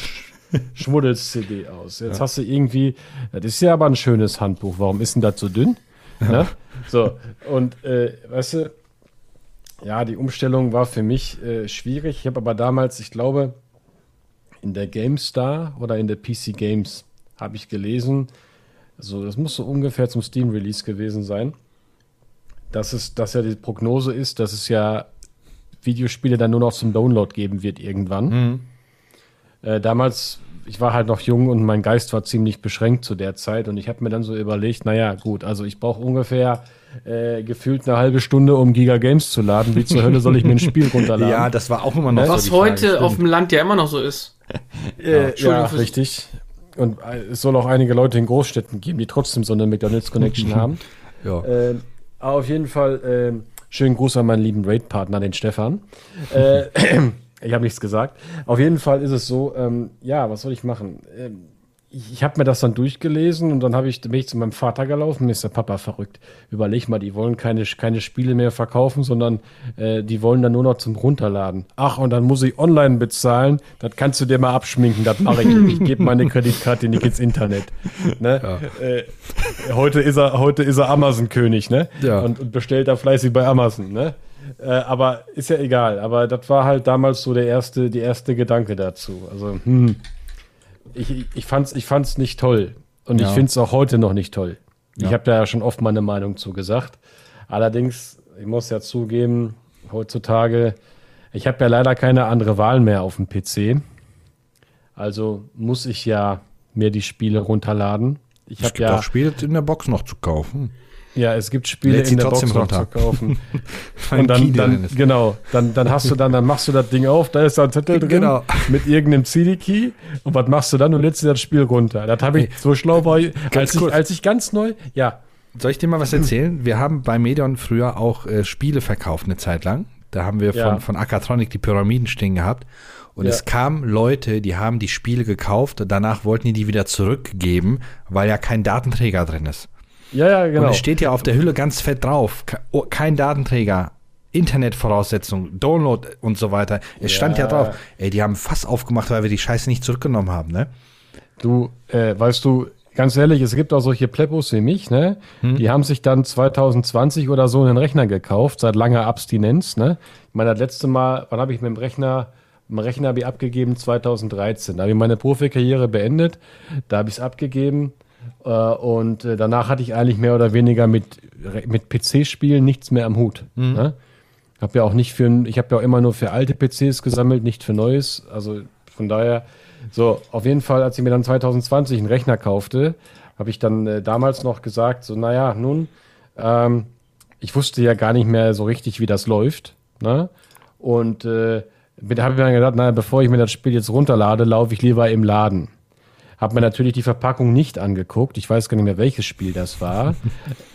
Schmuddels-CD aus. Jetzt ja. hast du irgendwie, das ist ja aber ein schönes Handbuch. Warum ist denn das so dünn? Ne? So, und äh, weißt du, ja, die Umstellung war für mich äh, schwierig. Ich habe aber damals, ich glaube, in der GameStar oder in der PC Games habe ich gelesen, also das muss so ungefähr zum Steam-Release gewesen sein, dass es, dass ja die Prognose ist, dass es ja Videospiele dann nur noch zum Download geben wird irgendwann. Mhm. Äh, damals ich war halt noch jung und mein Geist war ziemlich beschränkt zu der Zeit und ich habe mir dann so überlegt, naja, gut, also ich brauche ungefähr äh, gefühlt eine halbe Stunde, um Giga Games zu laden. Wie zur Hölle soll ich mir ein Spiel runterladen? Ja, das war auch immer noch Was so heute Frage. auf dem Land ja immer noch so ist. Äh, ja, ja richtig. Und äh, es soll auch einige Leute in Großstädten geben, die trotzdem so eine McDonalds Connection haben. Ja. Äh, aber auf jeden Fall äh, schönen Gruß an meinen lieben Raid-Partner, den Stefan. äh, Ich habe nichts gesagt. Auf jeden Fall ist es so, ähm, ja, was soll ich machen? Ähm, ich habe mir das dann durchgelesen und dann habe ich, bin ich zu meinem Vater gelaufen. Mir ist der Papa verrückt. Überleg mal, die wollen keine, keine Spiele mehr verkaufen, sondern äh, die wollen dann nur noch zum Runterladen. Ach, und dann muss ich online bezahlen. Das kannst du dir mal abschminken. Das mache ich. Ich gebe meine Kreditkarte nicht ins Internet. Ne? Ja. Äh, heute ist er, heute ist er Amazon-König, ne? Ja. Und, und bestellt da fleißig bei Amazon, ne? Äh, aber ist ja egal. Aber das war halt damals so der erste, die erste Gedanke dazu. Also, hm ich, ich fand's, ich fand's nicht toll. Und ja. ich finde es auch heute noch nicht toll. Ja. Ich habe da ja schon oft meine Meinung zu gesagt. Allerdings, ich muss ja zugeben, heutzutage, ich habe ja leider keine andere Wahl mehr auf dem PC. Also muss ich ja mir die Spiele runterladen. Ich habe ja auch Spiele in der Box noch zu kaufen. Ja, es gibt Spiele in der Box noch zu kaufen. und dann, dann genau, dann, dann hast du dann, dann machst du das Ding auf, da ist da ein Zettel drin genau. mit irgendeinem CD-Key und was machst du dann? Du lädst dir das Spiel runter. Das habe ich so schlau war, als ich, als ich ganz neu, ja. Soll ich dir mal was erzählen? Wir haben bei Medion früher auch äh, Spiele verkauft eine Zeit lang. Da haben wir von, ja. von Akatronic die Pyramiden stehen gehabt. Und ja. es kamen Leute, die haben die Spiele gekauft, danach wollten die die wieder zurückgeben, weil ja kein Datenträger drin ist. Ja, ja, genau. Und es steht ja auf der Hülle ganz fett drauf. Oh, kein Datenträger, Internetvoraussetzungen, Download und so weiter. Es ja. stand ja drauf. Ey, die haben Fass aufgemacht, weil wir die Scheiße nicht zurückgenommen haben, ne? Du, äh, weißt du, ganz ehrlich, es gibt auch solche Pleppos wie mich, ne? Hm. Die haben sich dann 2020 oder so einen Rechner gekauft, seit langer Abstinenz, ne? Ich meine, das letzte Mal, wann habe ich mit dem Rechner, mit dem Rechner habe ich abgegeben? 2013. Da habe ich meine Profikarriere beendet. Da habe ich es abgegeben. Äh, und äh, danach hatte ich eigentlich mehr oder weniger mit, mit PC-Spielen nichts mehr am Hut. Mhm. Ne? Hab ja auch nicht für, ich habe ja auch immer nur für alte PCs gesammelt, nicht für Neues. Also von daher, so, auf jeden Fall, als ich mir dann 2020 einen Rechner kaufte, habe ich dann äh, damals noch gesagt, so, naja, nun, ähm, ich wusste ja gar nicht mehr so richtig, wie das läuft. Ne? Und äh, da habe ich mir dann gedacht, naja, bevor ich mir das Spiel jetzt runterlade, laufe ich lieber im Laden. Habe mir natürlich die Verpackung nicht angeguckt. Ich weiß gar nicht mehr, welches Spiel das war.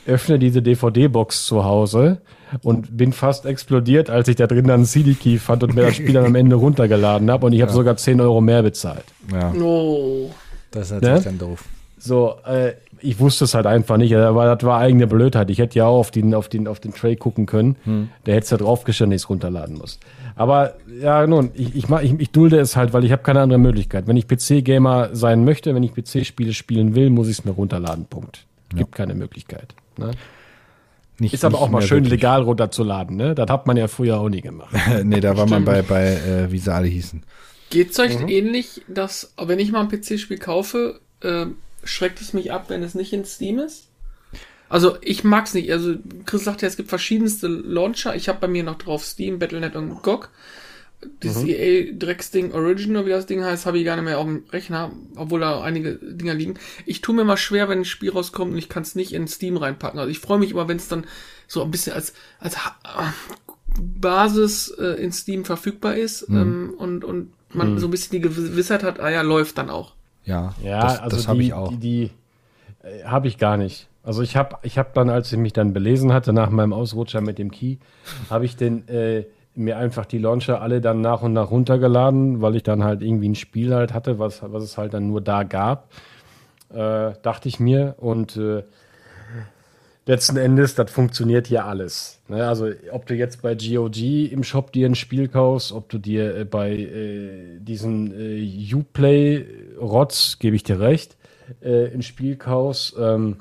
Öffne diese DVD-Box zu Hause und bin fast explodiert, als ich da drin dann einen CD-Key fand und mir das Spiel dann am Ende runtergeladen habe. Und ich habe ja. sogar 10 Euro mehr bezahlt. Ja. Oh. Das ist natürlich ne? dann doof. So, äh, ich wusste es halt einfach nicht, aber das war eigene Blödheit. Ich hätte ja auch auf den, auf den, auf den Tray gucken können. Hm. Der hätte es da draufgestanden, ich es runterladen muss. Aber ja, nun, ich, ich, ich, ich dulde es halt, weil ich habe keine andere Möglichkeit. Wenn ich PC-Gamer sein möchte, wenn ich PC-Spiele spielen will, muss ich es mir runterladen. Punkt. Gibt ja. keine Möglichkeit. Ne? Nicht, ist aber auch mal schön wirklich. legal runterzuladen, ne? Das hat man ja früher auch nie gemacht. nee, da war Stimmt. man bei, bei äh, wie sie alle hießen. Geht's euch mhm. ähnlich, dass, wenn ich mal ein PC-Spiel kaufe, äh, schreckt es mich ab, wenn es nicht in Steam ist? Also ich mag's nicht. Also Chris sagt ja, es gibt verschiedenste Launcher. Ich habe bei mir noch drauf Steam, Battle.net und GOG. Dieses mhm. EA Drecksding Original, wie das Ding heißt, habe ich gar nicht mehr auf dem Rechner, obwohl da einige Dinger liegen. Ich tue mir mal schwer, wenn ein Spiel rauskommt und ich kann es nicht in Steam reinpacken. Also ich freue mich immer, wenn es dann so ein bisschen als, als Basis äh, in Steam verfügbar ist mhm. ähm, und, und man mhm. so ein bisschen die Gewissheit hat, ah ja, läuft dann auch. Ja, ja das, also das habe ich auch. Die, die äh, habe ich gar nicht. Also ich habe ich hab dann, als ich mich dann belesen hatte, nach meinem Ausrutscher mit dem Key, habe ich den äh, mir einfach die Launcher alle dann nach und nach runtergeladen, weil ich dann halt irgendwie ein Spiel halt hatte, was, was es halt dann nur da gab, äh, dachte ich mir. Und äh, letzten Endes, das funktioniert hier alles. Ne? Also ob du jetzt bei GOG im Shop dir ein Spiel kaufst, ob du dir äh, bei äh, diesen äh, Uplay-Rots, gebe ich dir recht, äh, ein Spiel kaufst, ähm,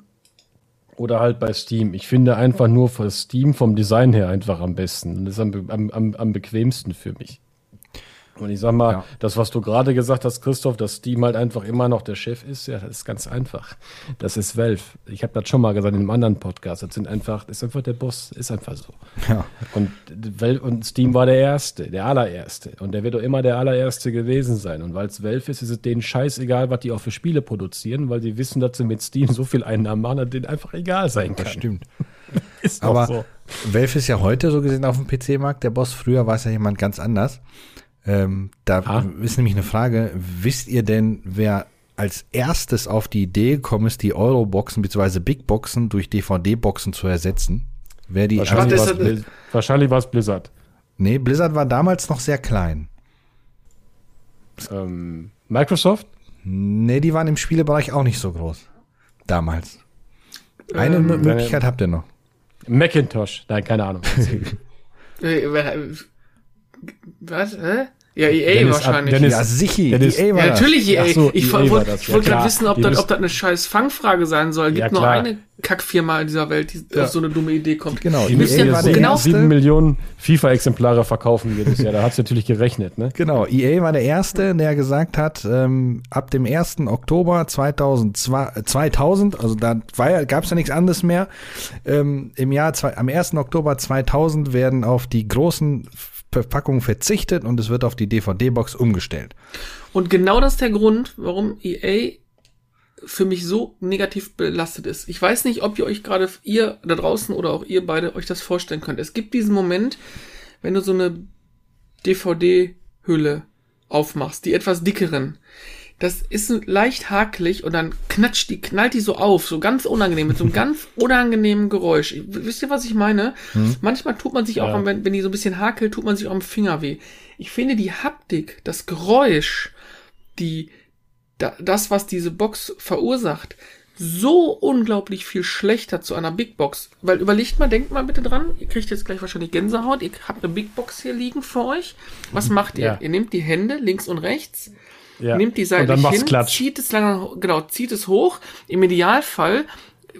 oder halt bei Steam. Ich finde einfach nur für Steam vom Design her einfach am besten. Das ist am, am, am bequemsten für mich. Und ich sag mal, ja. das, was du gerade gesagt hast, Christoph, dass Steam halt einfach immer noch der Chef ist, ja, das ist ganz einfach. Das ist Valve. Ich habe das schon mal gesagt in einem anderen Podcast. Das sind einfach, das ist einfach der Boss, ist einfach so. Ja. Und, und Steam war der Erste, der allererste. Und der wird doch immer der allererste gewesen sein. Und weil es Valve ist, ist es denen scheißegal, was die auch für Spiele produzieren, weil sie wissen, dass sie mit Steam so viel Einnahmen machen, dass denen einfach egal sein kann. Das stimmt. ist Aber so. Valve ist ja heute so gesehen auf dem PC-Markt der Boss. Früher war es ja jemand ganz anders. Ähm, da ah. ist nämlich eine Frage, wisst ihr denn, wer als erstes auf die Idee gekommen ist, die Euro-Boxen bzw. Big-Boxen durch DVD-Boxen zu ersetzen? Wer die wahrscheinlich war es wahrscheinlich Blizzard. Nee, Blizzard war damals noch sehr klein. Ähm, Microsoft? Nee, die waren im Spielebereich auch nicht so groß. Damals. Eine Ähm, Möglichkeit habt ihr noch. Macintosh. Nein, keine Ahnung. Äh, Was? Hä? Ja, EA Dennis, wahrscheinlich. Dennis- Ja, sichi. Dennis- EA war ja, das. natürlich EA. Ach so, ich EA wollte wollt gerade wissen, ob das, ob das eine scheiß Fangfrage sein soll. Gibt Ja, nur eine Kackfirma in dieser Welt, die Ja. auf so eine dumme Idee kommt. Genau, Die EA müssen ja war der genau, erste. Sieben Millionen FIFA-Exemplare verkaufen jedes Jahr. Da hat's natürlich gerechnet, ne? Genau, EA war der Erste, der gesagt hat, ähm, ab dem 1. Oktober 2002, äh, 2000, also da war gab es ja nichts anderes mehr, ähm, im Jahr, zwei, am 1. Oktober 2000 werden auf die großen Verpackungen verzichtet und es wird auf die DVD-Box umgestellt. Und genau das ist der Grund, warum EA für mich so negativ belastet ist. Ich weiß nicht, ob ihr euch gerade, ihr da draußen oder auch ihr beide, euch das vorstellen könnt. Es gibt diesen Moment, wenn du so eine DVD-Hülle aufmachst, die etwas dickeren. Das ist leicht hakelig und dann knatscht die, knallt die so auf, so ganz unangenehm, mit so einem ganz unangenehmen Geräusch. Wisst ihr, was ich meine? Manchmal tut man sich auch, Ja. am- wenn, wenn die so ein bisschen hakelt, tut man sich auch am Finger weh. Ich finde die Haptik, das Geräusch, die, da, das, was diese Box verursacht, so unglaublich viel schlechter zu einer Big Box. Weil überlegt mal, denkt mal bitte dran, ihr kriegt jetzt gleich wahrscheinlich Gänsehaut, ihr habt eine Big Box hier liegen für euch. Was macht ihr? Ja. Ihr nehmt die Hände links und rechts, Ja. nehmt die dann macht's hin, Klatsch. zieht es lange, genau, zieht es hoch. Im Idealfall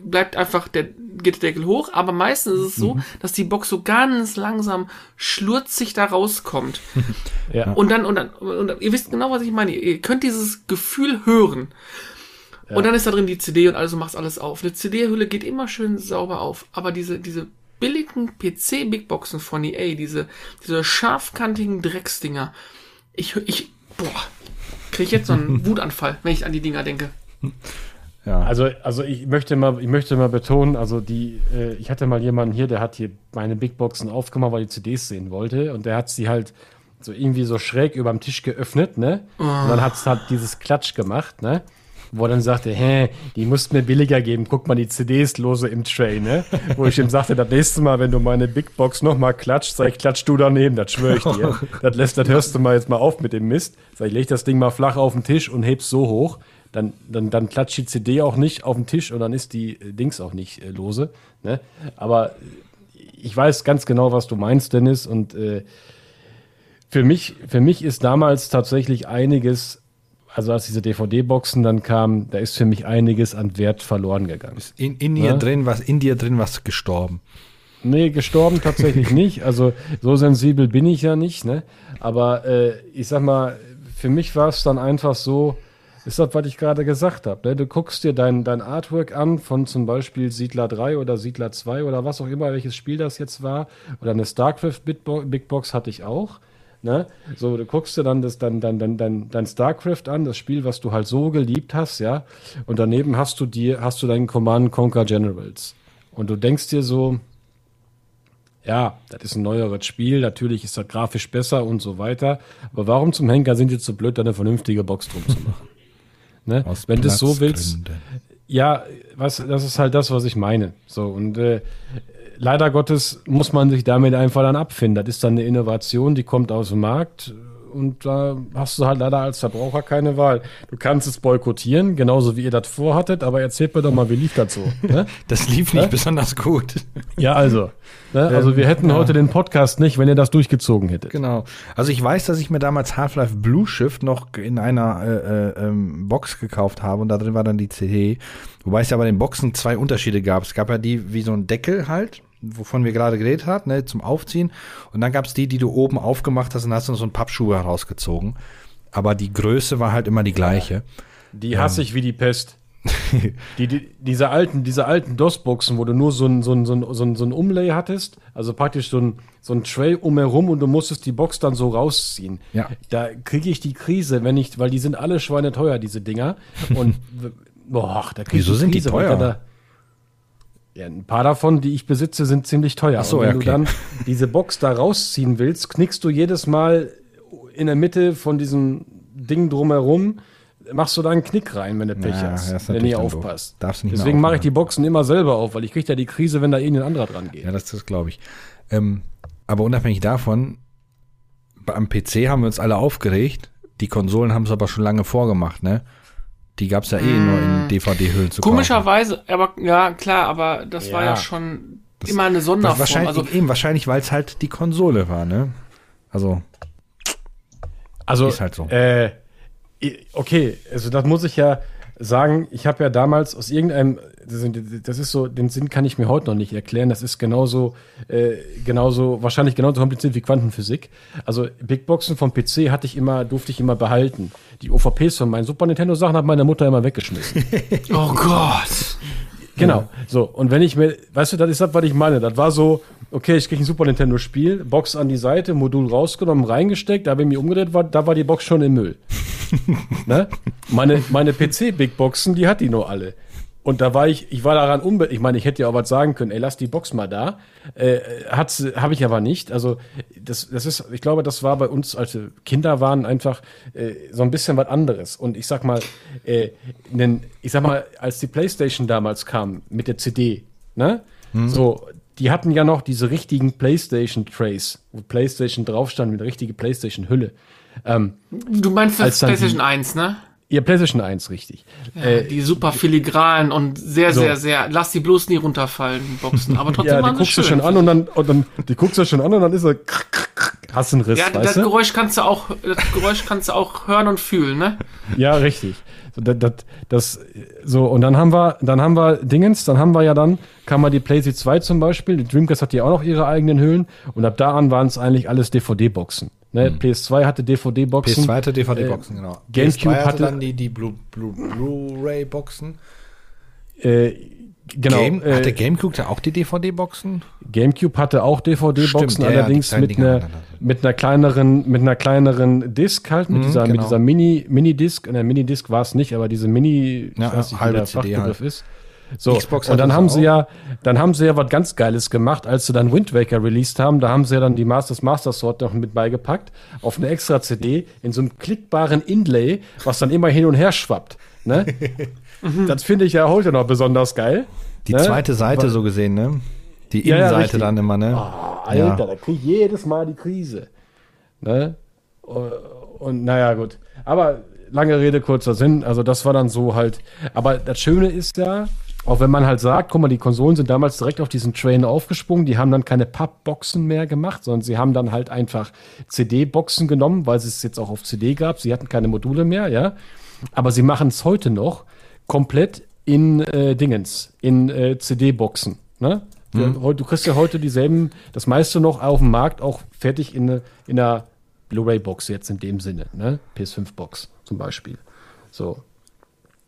bleibt einfach der Gitterdeckel hoch, aber meistens ist es so, Mhm. dass die Box so ganz langsam schlurzig da rauskommt. Ja. Und dann, und dann, und ihr wisst genau, was ich meine. Ihr könnt dieses Gefühl hören. Und dann ist da drin die CD und also macht alles auf. Eine CD-Hülle geht immer schön sauber auf. Aber diese, diese billigen PC-Big-Boxen von EA, diese, diese scharfkantigen Drecksdinger, ich, ich, boah, krieg ich jetzt so einen Wutanfall, wenn ich an die Dinger denke. Ja. Also, also ich möchte mal, ich möchte mal betonen, also die, äh, ich hatte mal jemanden hier, der hat hier meine Big Boxen aufgemacht, weil er die CDs sehen wollte und der hat sie halt so irgendwie so schräg über dem Tisch geöffnet, ne? Und dann hat's halt dieses Klatsch gemacht, ne? Wo er dann sagte, hä, die musst mir billiger geben, guck mal die CDs lose im Tray, ne? Wo ich ihm sagte, das nächste Mal, wenn du meine Big Box nochmal klatscht, sag ich, klatsch du daneben, das schwöre ich dir. das lässt, das hörst du mal jetzt mal auf mit dem Mist. Sag ich, leg das Ding mal flach auf den Tisch und heb's so hoch. Dann, dann, dann klatscht die CD auch nicht auf den Tisch und dann ist die äh, Dings auch nicht äh, lose. Ne? Aber ich weiß ganz genau, was du meinst, Dennis. Und äh, für, mich, für mich ist damals tatsächlich einiges, also als diese DVD-Boxen dann kamen, da ist für mich einiges an Wert verloren gegangen. In, in, dir Ja. drin was, in dir drin was gestorben. Nee, gestorben tatsächlich nicht. Also so sensibel bin ich ja nicht, ne? Aber äh, ich sag mal, für mich war es dann einfach so, ist das, was ich gerade gesagt habe. Ne? Du guckst dir dein, dein Artwork an von zum Beispiel Siedler 3 oder Siedler 2 oder was auch immer, welches Spiel das jetzt war. Oder eine StarCraft Big Box hatte ich auch. Ne? So, du guckst dir dann das, dann, dann, dann, dann, dein StarCraft an, das Spiel, was du halt so geliebt hast, ja. Und daneben hast du dir, hast du deinen Command Conquer Generals. Und du denkst dir so, ja, das ist ein neueres Spiel, natürlich ist das grafisch besser und so weiter. Aber warum zum Henker sind die zu blöd, da eine vernünftige Box drum zu machen? ne? Aus Wenn du es so willst, ja, was, das ist halt das, was ich meine. So, und äh, leider Gottes muss man sich damit einfach dann abfinden. Das ist dann eine Innovation, die kommt aus dem Markt und da hast du halt leider als Verbraucher keine Wahl. Du kannst es boykottieren, genauso wie ihr das vorhattet, aber erzählt mir doch mal, wie lief das so? Ne? Das lief nicht besonders gut. Ja, also. Ne? Also wir hätten heute den Podcast nicht, wenn ihr das durchgezogen hättet. Genau. Also ich weiß, dass ich mir damals Half-Life Blue Shift noch in einer äh, äh, ähm, Box gekauft habe und da drin war dann die CD. Wobei es ja bei den Boxen zwei Unterschiede gab. Es gab ja die wie so ein Deckel halt, wovon wir gerade geredet haben, ne, zum Aufziehen. Und dann gab es die, die du oben aufgemacht hast und hast dann so einen Pappschuh herausgezogen. Aber die Größe war halt immer die gleiche. Die hasse ich wie die Pest. die, die, diese alten, diese alten DOS-Boxen, wo du nur so ein, so ein, so ein, so ein, ein Umlay hattest, also praktisch so ein, so ein Tray umherum und du musstest die Box dann so rausziehen. Ja. Da kriege ich die Krise, wenn ich, weil die sind alle schweineteuer, diese Dinger. Und boah, da krieg ich Wieso sind die Krise, weil teuer? Ja, ein paar davon, die ich besitze, sind ziemlich teuer. Ach so, und wenn ja, du okay. dann diese Box da rausziehen willst, knickst du jedes Mal in der Mitte von diesem Ding drumherum, machst du da einen Knick rein, wenn du Pech Ja, hast, ist wenn ihr aufpasst. Darfst nicht Deswegen mache ich die Boxen immer selber auf, weil ich kriege ja die Krise, wenn da irgendein anderer dran geht. Ja, das, das glaube ich. Ähm, aber unabhängig davon, am PC haben wir uns alle aufgeregt. Die Konsolen haben es aber schon lange vorgemacht, ne? Die gab's ja eh nur in DVD-Hüllen zu kaufen. Komischerweise, aber ja, klar, aber das war Ja. ja schon immer eine Sonderform. Wahrscheinlich, Also, eben, wahrscheinlich, weil es halt die Konsole war, ne? Also, Also, Ist halt so. Äh, okay, also das muss ich ja sagen. Ich habe ja damals aus irgendeinem, das ist- so, den Sinn kann ich mir heute noch nicht erklären. Das ist genauso, äh, genauso, wahrscheinlich genauso kompliziert wie Quantenphysik. Also Big Boxen vom PC hatte ich immer, durfte ich immer behalten. Die OVPs von meinen Super Nintendo Sachen hat meine Mutter immer weggeschmissen. oh Gott. Genau. So, und wenn ich mir, weißt du, das ist das, was ich meine. Das war so, okay, ich krieg ein Super Nintendo Spiel, Box an die Seite, Modul rausgenommen, reingesteckt, da habe ich mich umgedreht, war, da war die Box schon im Müll. ne? Meine, meine PC-Big Boxen, die hat die nur alle. Und da war ich, ich war daran unbe, ich meine, ich hätte ja auch was sagen können, ey, lass die Box mal da. Äh, habe ich aber nicht. Also, das, das ist, ich glaube, das war bei uns, als wir Kinder waren, einfach äh, so ein bisschen was anderes. Und ich sag mal, äh, nen, ich sag mal, als die Playstation damals kam mit der CD, ne? So, die hatten ja noch diese richtigen Playstation-Trays, wo Playstation drauf stand, mit der richtigen Playstation-Hülle. Du meinst das PlayStation die- 1, ne? Ja, Playstation 1, richtig. Äh, die super filigran und sehr, So. sehr, sehr, lass die bloß nie runterfallen, die Boxen. Aber trotzdem ja, die guckst du schön. schon an und dann, und dann, die guckst du schon an und dann ist er, hast einen Riss, Ja, das du? Geräusch kannst du auch, das Geräusch kannst du auch hören und fühlen, ne? Ja, richtig. So, das, das, das, so, und dann haben wir, dann haben wir Dingens, dann haben wir ja dann, kam mal die PlayStation 2 zum Beispiel, die Dreamcast hat ja auch noch ihre eigenen Hüllen und ab da an waren es eigentlich alles DVD-Boxen. Ne? PS2 hatte DVD-Boxen. PS2 hatte DVD-Boxen, genau. GameCube PS2 hatte- dann die, die Blu- Blu- Blu-ray-Boxen. Äh, genau. Game, äh, hatte GameCube da auch die DVD-Boxen? GameCube hatte auch DVD-Boxen, Stimmt, ja, ja, allerdings kleinen mit einer mit einer kleineren mit einer kleineren Disc halt mit Mhm, dieser mit genau. dieser Mini Mini Disc, eine Mini Disc war es nicht, aber diese Mini, Ja, ich weiß nicht, wie halbe der CD Fachbegriff halt. ist. So, Xbox und dann haben auch. sie ja, dann haben sie ja was ganz Geiles gemacht, als sie dann Wind Waker released haben. Da haben sie ja dann die Masters Master Sword noch mit beigepackt auf eine extra CD in so einem klickbaren Inlay, was dann immer hin und her schwappt. Ne? das finde ich ja heute noch besonders geil. Die ne? zweite Seite so gesehen, ne? Die Ja, ja, Innenseite richtig. dann immer, ne? Ah, Alter, Ja. da krieg ich jedes Mal die Krise. Ne? Und, und naja, gut. Aber lange Rede, kurzer Sinn. Also, das war dann so halt. Aber das Schöne ist ja, auch wenn man halt sagt, guck mal, die Konsolen sind damals direkt auf diesen Train aufgesprungen, die haben dann keine Pappboxen mehr gemacht, sondern sie haben dann halt einfach CD-Boxen genommen, weil es es jetzt auch auf CD gab. Sie hatten keine Module mehr, ja. Aber sie machen es heute noch komplett in äh, Dingens, in äh, CD-Boxen. Ne? Du, du kriegst ja heute dieselben, das meiste noch auf dem Markt auch fertig in, eine- in einer Blu-ray-Box jetzt in dem Sinne, ne? PS5-Box zum Beispiel. So.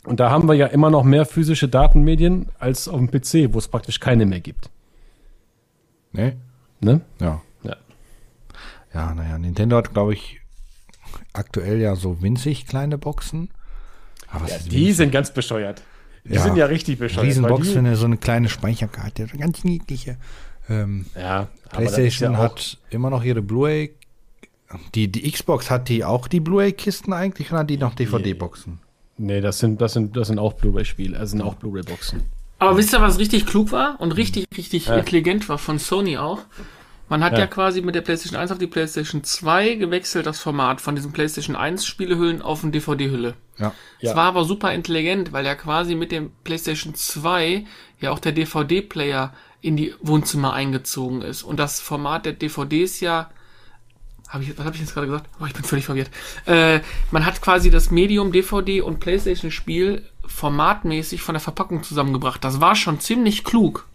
Und da haben wir ja immer noch mehr physische Datenmedien als auf dem PC, wo es praktisch keine mehr gibt. Ne? Ne? Ja. Ja. Ja, naja, Nintendo hat, glaube ich, aktuell ja so winzig kleine Boxen. Aber was ist Die sind ganz bescheuert. Die Ja. sind ja richtig bescheuert. Riesenbox für die, eine, so eine kleine Speicherkarte, ganz niedliche. Ähm, ja, PlayStation ja hat immer noch ihre Blu-ray. Die, die Xbox hat die auch die Blu-ray-Kisten eigentlich oder hat die noch DVD-Boxen? Nee, das sind, das sind, das sind auch Blu-ray-Spiele, also sind auch Blu-ray-Boxen. Aber wisst ihr, was richtig klug war und richtig, richtig intelligent war von Sony auch? Man hat ja. Ja. quasi mit der PlayStation 1 auf die PlayStation 2 gewechselt, das Format von diesen PlayStation 1 Spielehüllen auf eine DVD-Hülle. Ja. Ja. Es war aber super intelligent, weil ja quasi mit dem PlayStation 2 ja auch der DVD-Player in die Wohnzimmer eingezogen ist. Und das Format der DVDs ja hab ich, was habe ich jetzt gerade gesagt? Oh, ich bin völlig verwirrt. Äh, man hat quasi das Medium DVD und PlayStation-Spiel formatmäßig von der Verpackung zusammengebracht. Das war schon ziemlich klug.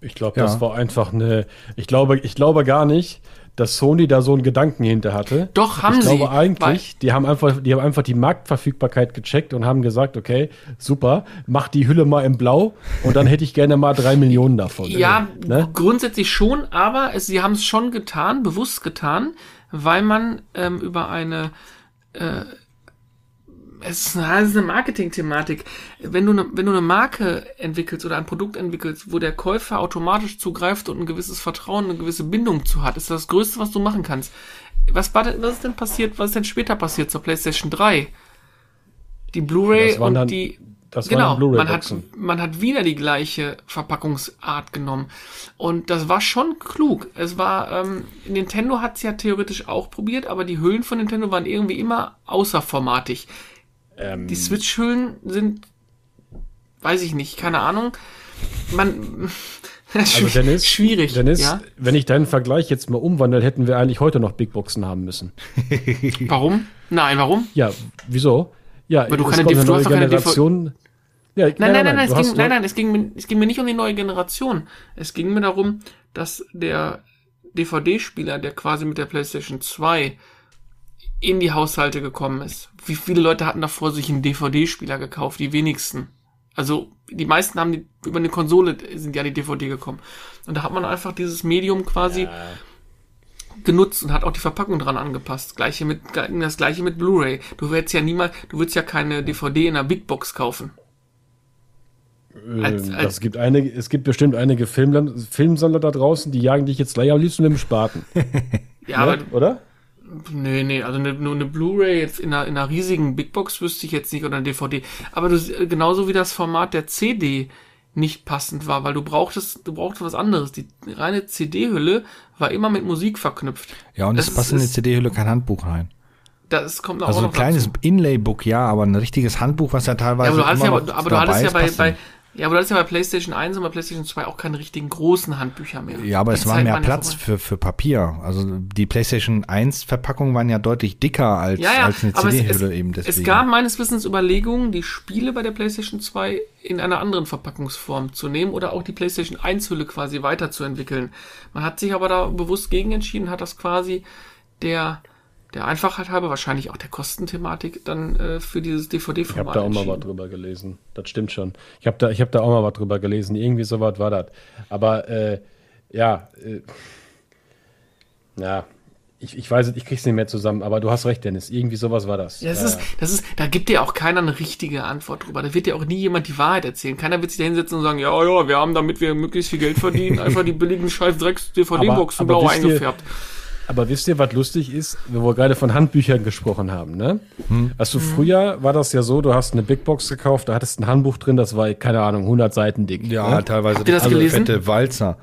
Ich glaube, Ja. das war einfach eine. Ich glaube, ich glaube gar nicht, dass Sony da so einen Gedanken hinter hatte. Doch, haben ich sie, glaube eigentlich, die haben einfach, die haben einfach die Marktverfügbarkeit gecheckt und haben gesagt, okay, super, mach die Hülle mal in Blau und dann hätte ich gerne mal drei Millionen davon. Ja, ne? grundsätzlich schon, aber es, sie haben es schon getan, bewusst getan, weil man ähm, über eine äh, es ist eine, Marketing-Thematik. Wenn du, eine, wenn du eine Marke entwickelst oder ein Produkt entwickelst, wo der Käufer automatisch zugreift und ein gewisses Vertrauen, eine gewisse Bindung zu hat, ist das, das Größte, was du machen kannst. Was, war denn, was ist denn passiert, was ist denn später passiert zur PlayStation 3? Die Blu-ray waren und dann- die das waren genau, die man hat, man hat wieder die gleiche Verpackungsart genommen. Und das war schon klug. Es war, ähm, Nintendo hat es ja theoretisch auch probiert, aber die Hüllen von Nintendo waren irgendwie immer außerformatig. Die Switch-Hüllen sind, weiß ich nicht, keine Ahnung. Man, Also Dennis, schwierig. Dennis, ja? wenn ich deinen Vergleich jetzt mal umwandle, hätten wir eigentlich heute noch Big Boxen haben müssen. Warum? Nein, warum? Ja, wieso? Ja, Weil du es keine kommt eine neue Generation. Ja, Nein, nein, nein, nein, es du ging, nein, nein, es ging, mir, es ging mir nicht um die neue Generation. Es ging mir darum, dass der DVD-Spieler, der quasi mit der PlayStation 2 in die Haushalte gekommen ist. Wie viele Leute hatten davor sich einen DVD-Spieler gekauft? Die wenigsten. Also die meisten haben die, über eine Konsole sind ja die DVD gekommen. Und da hat man einfach dieses Medium quasi genutzt und hat auch die Verpackung dran angepasst. Gleiche mit, das gleiche mit Blu-ray. Du willst ja niemals, du willst ja keine DVD in einer Big Box kaufen. als- Ähm, als- das gibt einige, es gibt bestimmt einige Filmland, Filmsammler da draußen, die jagen dich jetzt gleich am liebsten mit dem Spaten. Ja, aber ne? Oder? Nee, nee, also eine, nur eine Blu-ray jetzt in einer, in einer riesigen Big Box wüsste ich jetzt nicht oder eine DVD. Aber du, genauso wie das Format der CD nicht passend war, weil du brauchtest, du brauchtest was anderes. Die reine CD-Hülle war immer mit Musik verknüpft. Ja, und es passt in die CD-Hülle kein Handbuch rein. Das kommt auch Also ein noch kleines dazu. Inlay-Book, ja, aber ein richtiges Handbuch, was ja teilweise Ja, aber du hattest ja, aber, aber du hattest ja bei, bei. Ja, aber du hattest ja bei PlayStation 1 und bei PlayStation 2 auch keine richtigen großen Handbücher mehr. Ja, aber Die es war mehr Platz vorbei. für, für Papier. Also die PlayStation 1 Verpackungen waren ja deutlich dicker als, Ja, ja, als eine CD-Hülle eben deswegen. es gab meines Wissens Überlegungen, die Spiele bei der PlayStation 2 in einer anderen Verpackungsform zu nehmen oder auch die PlayStation 1 Hülle quasi weiterzuentwickeln. Man hat sich aber da bewusst gegen entschieden, und hat das quasi der der Einfachheit halber, wahrscheinlich auch der Kostenthematik, dann äh, für dieses Ich habe DVD-Format da auch mal was drüber gelesen. Das stimmt schon. Ich habe da, ich hab da auch mal was drüber gelesen. Irgendwie so was war das. Aber äh, ja, äh, ja, ich, ich weiß es, ich krieg's nicht mehr zusammen. Aber du hast recht, Dennis. Irgendwie sowas war das. Ja, das Ja, ist, das ist, da gibt dir auch keiner eine richtige Antwort drüber. Da wird dir auch nie jemand die Wahrheit erzählen. Keiner wird sich da hinsetzen und sagen, ja, ja, wir haben, damit wir möglichst viel Geld verdienen, einfach die billigen scheiß Drecks-DVD-Boxen blau wisst ihr- eingefärbt. Aber wisst ihr, was lustig ist, wo wir gerade von Handbüchern gesprochen haben, ne? Also früher war das ja so, du hast eine Big Box gekauft, da hattest ein Handbuch drin, das war, keine Ahnung, 100 Seiten dick. ja, ne? teilweise Habt ihr das also gelesen? fette Walzer.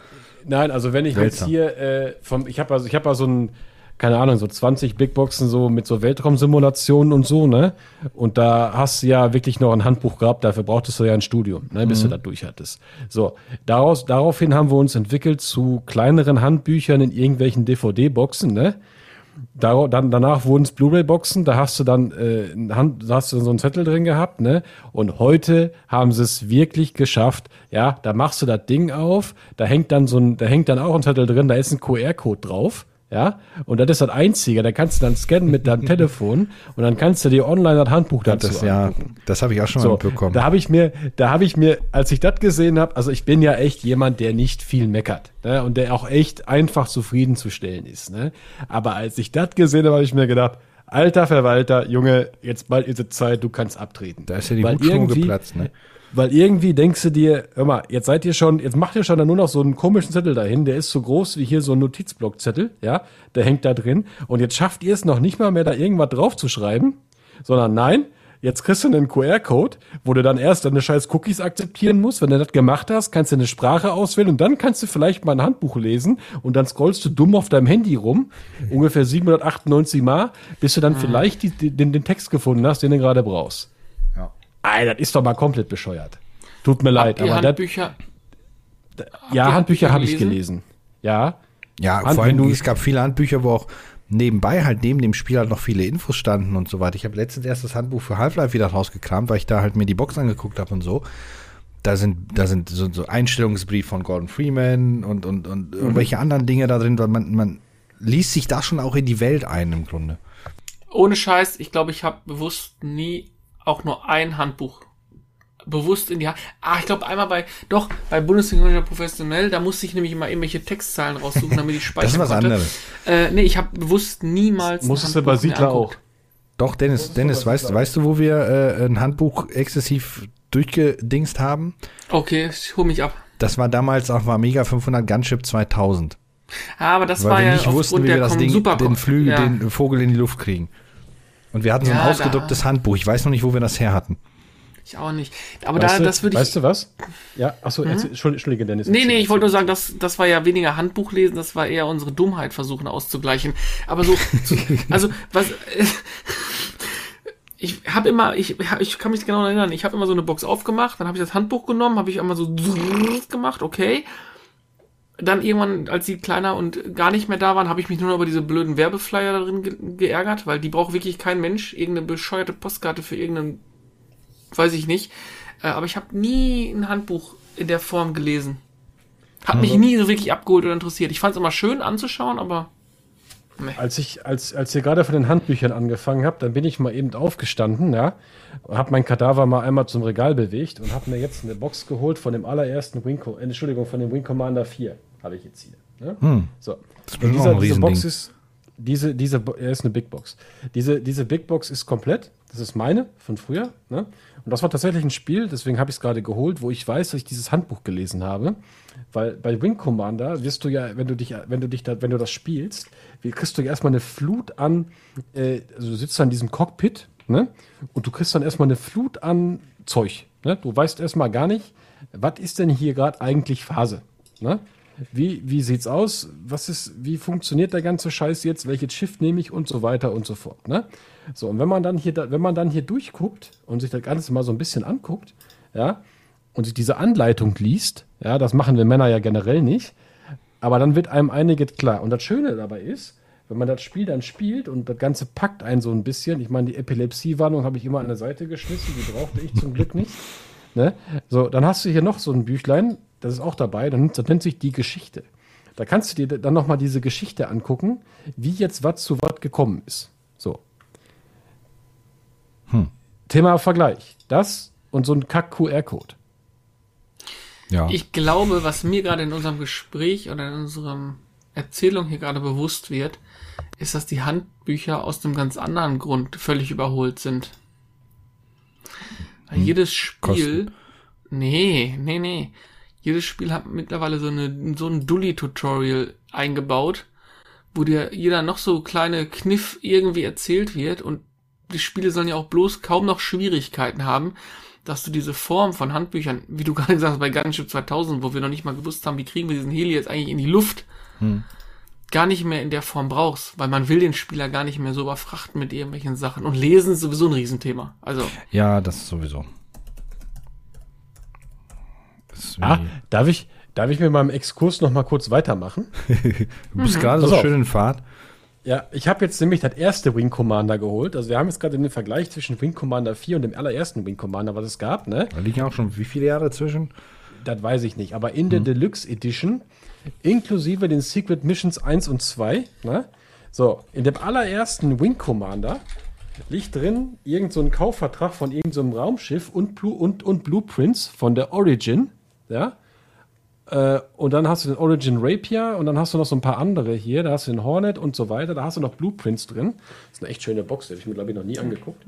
Nein, also wenn ich jetzt Wälzer. hier äh, vom, ich habe also ich habe also ein, keine Ahnung, so 20 Big Boxen so mit so Weltraumsimulationen und so, ne? Und da hast du ja wirklich noch ein Handbuch gehabt, dafür brauchtest du ja ein Studium, ne, bis du das durch hattest. So, daraus, daraufhin haben wir uns entwickelt zu kleineren Handbüchern in irgendwelchen DVD-Boxen, ne? Dar dann, danach wurden es Blu-ray-Boxen, da hast du dann äh, ein Hand, da hast du so einen Zettel drin gehabt, ne? Und heute haben sie es wirklich geschafft. Ja, da machst du das Ding auf, da hängt dann so ein, da hängt dann auch ein Zettel drin, da ist ein QR-Code drauf. Ja, und das ist das Einzige. Da kannst du dann scannen mit deinem Telefon und dann kannst du dir online das Handbuch dazu Das, ja, das habe ich auch schon mal So, mitbekommen. da habe ich mir, da habe ich mir, als ich das gesehen habe, also ich bin ja echt jemand, der nicht viel meckert ne, und der auch echt einfach zufriedenzustellen ist. Ne? Aber als ich das gesehen habe, habe ich mir gedacht, alter Verwalter, Junge, jetzt bald ist es Zeit, du kannst abtreten. Da ist ja die Hutschnur geplatzt, ne? Weil irgendwie denkst du dir, hör mal, jetzt seid ihr schon, jetzt macht ihr schon da nur noch so einen komischen Zettel dahin, der ist so groß wie hier so ein Notizblockzettel, ja, der hängt da drin. Und jetzt schafft ihr es noch nicht mal mehr, da irgendwas drauf zu schreiben, sondern nein, jetzt kriegst du einen QR-Code, wo du dann erst deine scheiß Cookies akzeptieren musst. Wenn du das gemacht hast, kannst du eine Sprache auswählen und dann kannst du vielleicht mal ein Handbuch lesen und dann scrollst du dumm auf deinem Handy rum, ungefähr 798 Mal, bis du dann vielleicht die, die, den, den Text gefunden hast, den du gerade brauchst. Ja. Ey, das ist doch mal komplett bescheuert. Tut mir leid, Die aber das, Handbücher, ja, ihr Handbücher Handbücher habe ich gelesen? Ja. Ja, Hand- vor allem, es gab viele Handbücher, wo auch nebenbei halt neben dem Spiel halt noch viele Infos standen und so weiter. Ich habe letztens erst das Handbuch für Half-Life wieder rausgekramt, weil ich da halt mir die Box angeguckt habe und so. Da sind, da sind so, so Einstellungsbrief von Gordon Freeman und, und, und Mhm. irgendwelche anderen Dinge da drin, weil man, man liest sich da schon auch in die Welt ein im Grunde. ohne Scheiß, ich glaube, ich habe bewusst nie auch nur ein Handbuch bewusst in die Hand. Ah, ich glaube einmal bei, doch, bei Bundesliga Professionell, da musste ich nämlich immer irgendwelche Textzahlen raussuchen, damit ich speichern Das ist was konnte. anderes. Äh, nee, ich habe bewusst niemals Musstest du bei Siedler auch. Doch, Dennis, Dennis, weißt, weißt du, wo wir äh, ein Handbuch exzessiv durchgedingst haben? Okay, ich hol mich ab. Das war damals auf Amiga 500 Gunship 2000. Ah, aber das Weil war wir ja nicht wussten, wie wir das Ding, Super den Flügel, ja. den Vogel in die Luft kriegen. Und wir hatten so ein da- ausgedrucktes Handbuch. Ich weiß noch nicht, wo wir das her hatten. Ich auch nicht. Aber Weißt da, du, das würde ich. weißt du was? Ja, achso, erzähl- Entschuldige, Dennis. Nee, nee, ich wollte nur sagen, das, das war ja weniger Handbuch lesen, das war eher unsere Dummheit versuchen auszugleichen. Aber so, also, was, ich habe immer, ich, ich kann mich genau erinnern, ich habe immer so eine Box aufgemacht, dann habe ich das Handbuch genommen, habe ich einmal so gemacht, okay. Dann irgendwann, als die kleiner und gar nicht mehr da waren, habe ich mich nur noch über diese blöden Werbeflyer darin ge geärgert, weil die braucht wirklich kein Mensch. Irgendeine bescheuerte Postkarte für irgendeinen, weiß ich nicht. Äh, aber ich habe nie ein Handbuch in der Form gelesen. Hat mich nie so wirklich abgeholt oder interessiert. Ich fand es immer schön anzuschauen, aber Nee. Als ich, als, als ihr gerade von den Handbüchern angefangen habt, dann bin ich mal eben aufgestanden, ja, habe mein Kadaver mal einmal zum Regal bewegt und habe mir jetzt eine Box geholt von dem allerersten Wing, äh, Entschuldigung, von dem Wing Commander 4, habe ich jetzt hier. Ne? Hm. So. Das ist dieser, diese Box ist, diese, diese, er ist eine Big Box. Diese, diese Big Box ist komplett. Das ist meine von früher. Ne? Und das war tatsächlich ein Spiel, deswegen habe ich es gerade geholt, wo ich weiß, dass ich dieses Handbuch gelesen habe. Weil bei Wing Commander wirst du ja, wenn du dich, wenn du dich da, wenn du das spielst, kriegst du ja erstmal eine Flut an, äh, also du sitzt da in diesem Cockpit, ne? Und du kriegst dann erstmal eine Flut an Zeug. Ne? Du weißt erstmal gar nicht, was ist denn hier gerade eigentlich Phase? Ne? Wie, wie sieht's aus? Was ist, wie funktioniert der ganze Scheiß jetzt? Welches Schiff nehme ich und so weiter und so fort. Ne? So, und wenn man dann hier, wenn man dann hier durchguckt und sich das Ganze mal so ein bisschen anguckt, ja, und sich diese Anleitung liest, ja, das machen wir Männer ja generell nicht, aber dann wird einem einiges klar. Und das Schöne dabei ist, wenn man das Spiel dann spielt und das Ganze packt einen so ein bisschen, ich meine, die Epilepsie-Warnung habe ich immer an der Seite geschmissen, die brauchte ich zum Glück nicht. Ne? So, dann hast du hier noch so ein Büchlein, das ist auch dabei, das nennt sich die Geschichte. Da kannst du dir dann nochmal diese Geschichte angucken, wie jetzt was zu was gekommen ist. So. Hm. Thema Vergleich. Das und so ein Kack-QR-Code. Ja. Ich glaube, was mir gerade in unserem Gespräch oder in unserem Erzählung hier gerade bewusst wird, ist, dass die Handbücher aus einem ganz anderen Grund völlig überholt sind. Hm. Jedes Spiel, Kosten. nee, nee, nee. Jedes Spiel hat mittlerweile so eine, so ein Dully-Tutorial eingebaut, wo dir jeder noch so kleine Kniff irgendwie erzählt wird und die Spiele sollen ja auch bloß kaum noch Schwierigkeiten haben, dass du diese Form von Handbüchern, wie du gerade gesagt hast, bei Gunship 2000, wo wir noch nicht mal gewusst haben, wie kriegen wir diesen Heli jetzt eigentlich in die Luft, hm. gar nicht mehr in der Form brauchst, weil man will den Spieler gar nicht mehr so überfrachten mit irgendwelchen Sachen. Und lesen ist sowieso ein Riesenthema. Also. Ja, das ist sowieso. Ah, darf ich, darf ich mit meinem Exkurs noch mal kurz weitermachen? du bist mhm. gerade so schön in Fahrt. Ja, ich habe jetzt nämlich das erste Wing Commander geholt. Also wir haben jetzt gerade den Vergleich zwischen Wing Commander 4 und dem allerersten Wing Commander, was es gab. Ne? Da liegen auch schon wie viele Jahre zwischen? Das weiß ich nicht. Aber in der hm. Deluxe Edition, inklusive den Secret Missions 1 und 2, ne? so, in dem allerersten Wing Commander liegt drin irgend so ein Kaufvertrag von irgendeinem so Raumschiff und, und, und Blueprints von der Origin, ja, äh, und dann hast du den Origin Rapier und dann hast du noch so ein paar andere hier. Da hast du den Hornet und so weiter. Da hast du noch Blueprints drin. Das ist eine echt schöne Box, die habe ich mir, glaube ich, noch nie angeguckt.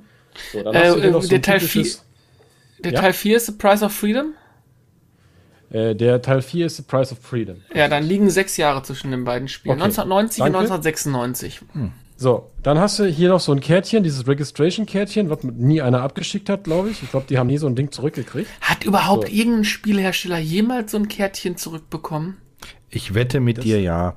So, dann hast äh, du noch so der Teil 4 der ja? Teil 4 ist The Price of Freedom? Äh, der Teil 4 ist The Price of Freedom. Ja, dann liegen sechs Jahre zwischen den beiden Spielen. Okay. 1990 Danke. und 1996. Hm. So, dann hast du hier noch so ein Kärtchen, dieses Registration-Kärtchen, was nie einer abgeschickt hat, glaube ich. Ich glaube, die haben nie so ein Ding zurückgekriegt. Hat überhaupt so. irgendein Spielhersteller jemals so ein Kärtchen zurückbekommen? Ich wette mit das dir, ja.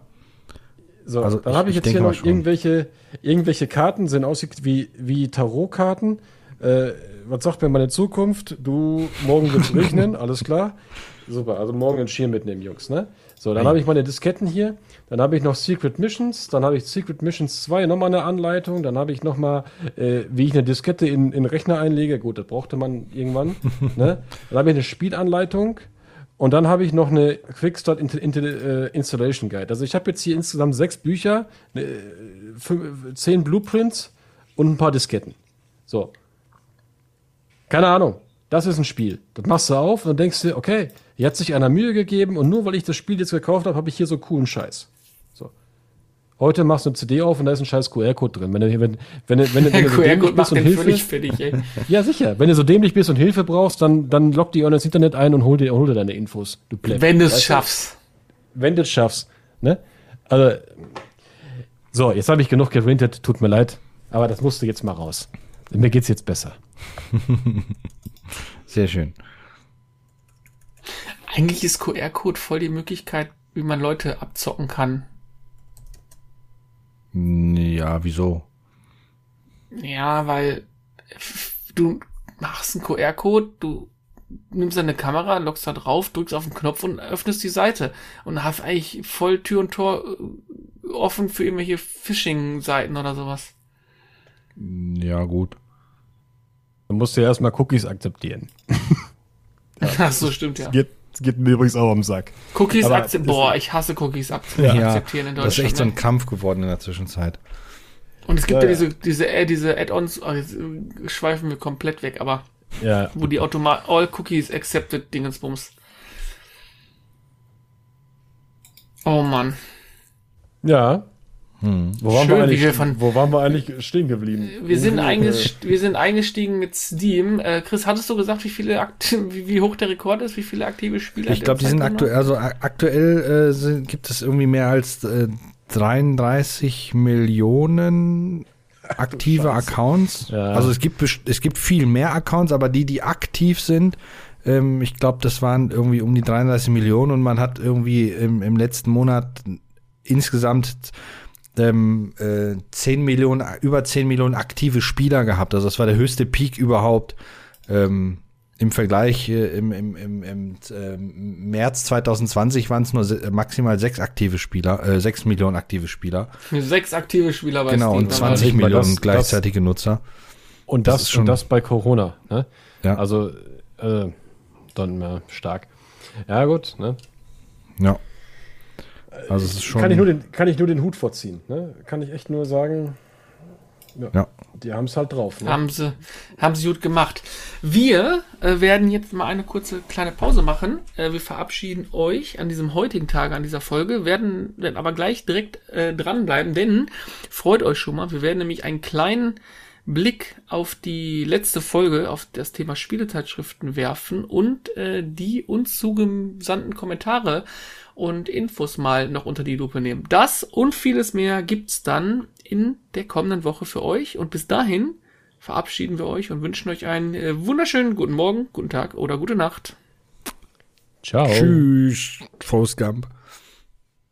So, also dann habe ich, ich, jetzt hier noch irgendwelche, irgendwelche Karten, sehen aus wie, wie Tarotkarten. Äh, was sagt mir meine Zukunft? Du, morgen wird es regnen, alles klar. Super, also morgen ein Schirm mitnehmen, Jungs, ne? So, dann habe ich meine Disketten hier. Dann habe ich noch Secret Missions. Dann habe ich Secret Missions 2 nochmal eine Anleitung. Dann habe ich nochmal, äh, wie ich eine Diskette in, in Rechner einlege. Gut, das brauchte man irgendwann. ne? Dann habe ich eine Spielanleitung. Und dann habe ich noch eine Quickstart Inter, Inter, äh, Installation Guide. Also ich habe jetzt hier insgesamt sechs Bücher, ne, zehn Blueprints und ein paar Disketten. So. Keine Ahnung. Das ist ein Spiel. Das machst du auf und dann denkst du, okay, hier hat sich einer Mühe gegeben und nur weil ich das Spiel jetzt gekauft habe, habe ich hier so coolen Scheiß. So. Heute machst du eine CD auf und da ist ein scheiß QR-Code drin. Wenn du, wenn, wenn, wenn, wenn, wenn du so dämlich bist und Hilfe. Fertig, ja, sicher. Wenn du so dämlich bist und Hilfe brauchst, dann, dann lock die ins Internet ein und hol dir, hol dir deine Infos. Du Plepp. Wenn du es schaffst. Wenn du es schaffst. Ne? Also, so, jetzt habe ich genug gerantet, tut mir leid. Aber das musste jetzt mal raus. Mir geht's jetzt besser. Sehr schön. Eigentlich ist QR-Code voll die Möglichkeit, wie man Leute abzocken kann. Ja, wieso? Ja, weil du machst einen QR-Code, du nimmst deine Kamera, lockst da drauf, drückst auf den Knopf und öffnest die Seite und hast eigentlich voll Tür und Tor äh, offen für irgendwelche Phishing-Seiten oder sowas. Ja, gut. Dann musst du ja erstmal Cookies akzeptieren. ja. Ach so, stimmt, ja. Geht, geht mir übrigens auch am Sack. Cookies akzeptieren. Boah, ich hasse Cookies akzeptieren, ja, akzeptieren in Deutschland. Das ist echt so ein ne? Kampf geworden in der Zwischenzeit. Und es gibt ja, ja diese, diese, äh, diese Add-ons, oh, jetzt schweifen wir komplett weg, aber ja. wo die Automat All Cookies Accepted Dingensbums. Oh Mann. Ja. Hm. Wo, waren Schön, wir von, wo waren wir eigentlich stehen geblieben? Wir sind, eingestiegen, wir sind eingestiegen mit Steam. Äh, Chris, hattest du gesagt, wie viele wie, wie, hoch der Rekord ist, wie viele aktive Spieler? Ich glaube, die sind aktuell, also aktuell äh, sind, gibt es irgendwie mehr als äh, 33 Millionen aktive Accounts. Ja. Also es gibt es gibt viel mehr Accounts, aber die, die aktiv sind, ähm, ich glaube, das waren irgendwie um die 33 Millionen und man hat irgendwie im, im letzten Monat insgesamt ähm, äh, 10 Millionen, über 10 Millionen aktive Spieler gehabt. Also das war der höchste Peak überhaupt. Ähm, Im Vergleich äh, im, im, im, im äh, März 2020 waren es nur maximal sechs aktive Spieler, äh, sechs Millionen aktive Spieler. Sechs aktive Spieler bei Genau, Steam, und 20 Millionen das, gleichzeitige das, Nutzer. Und das, das schon, und das bei Corona, ne? Ja. Also äh, dann mehr stark. Ja, gut, ne? Ja. Also es ist schon. Kann ich nur den, kann ich nur den Hut vorziehen. Ne? Kann ich echt nur sagen. Ja. ja. Die haben es halt drauf. Ne? Haben, sie, haben sie gut gemacht. Wir äh, werden jetzt mal eine kurze kleine Pause machen. Äh, wir verabschieden euch an diesem heutigen Tag, an dieser Folge, werden dann aber gleich direkt äh, dranbleiben, denn freut euch schon mal. Wir werden nämlich einen kleinen Blick auf die letzte Folge, auf das Thema Spielezeitschriften werfen und äh, die uns zugesandten Kommentare und Infos mal noch unter die Lupe nehmen. Das und vieles mehr gibt's dann in der kommenden Woche für euch. Und bis dahin verabschieden wir euch und wünschen euch einen äh, wunderschönen guten Morgen, guten Tag oder gute Nacht. Ciao. Tschüss, Forrest Gump.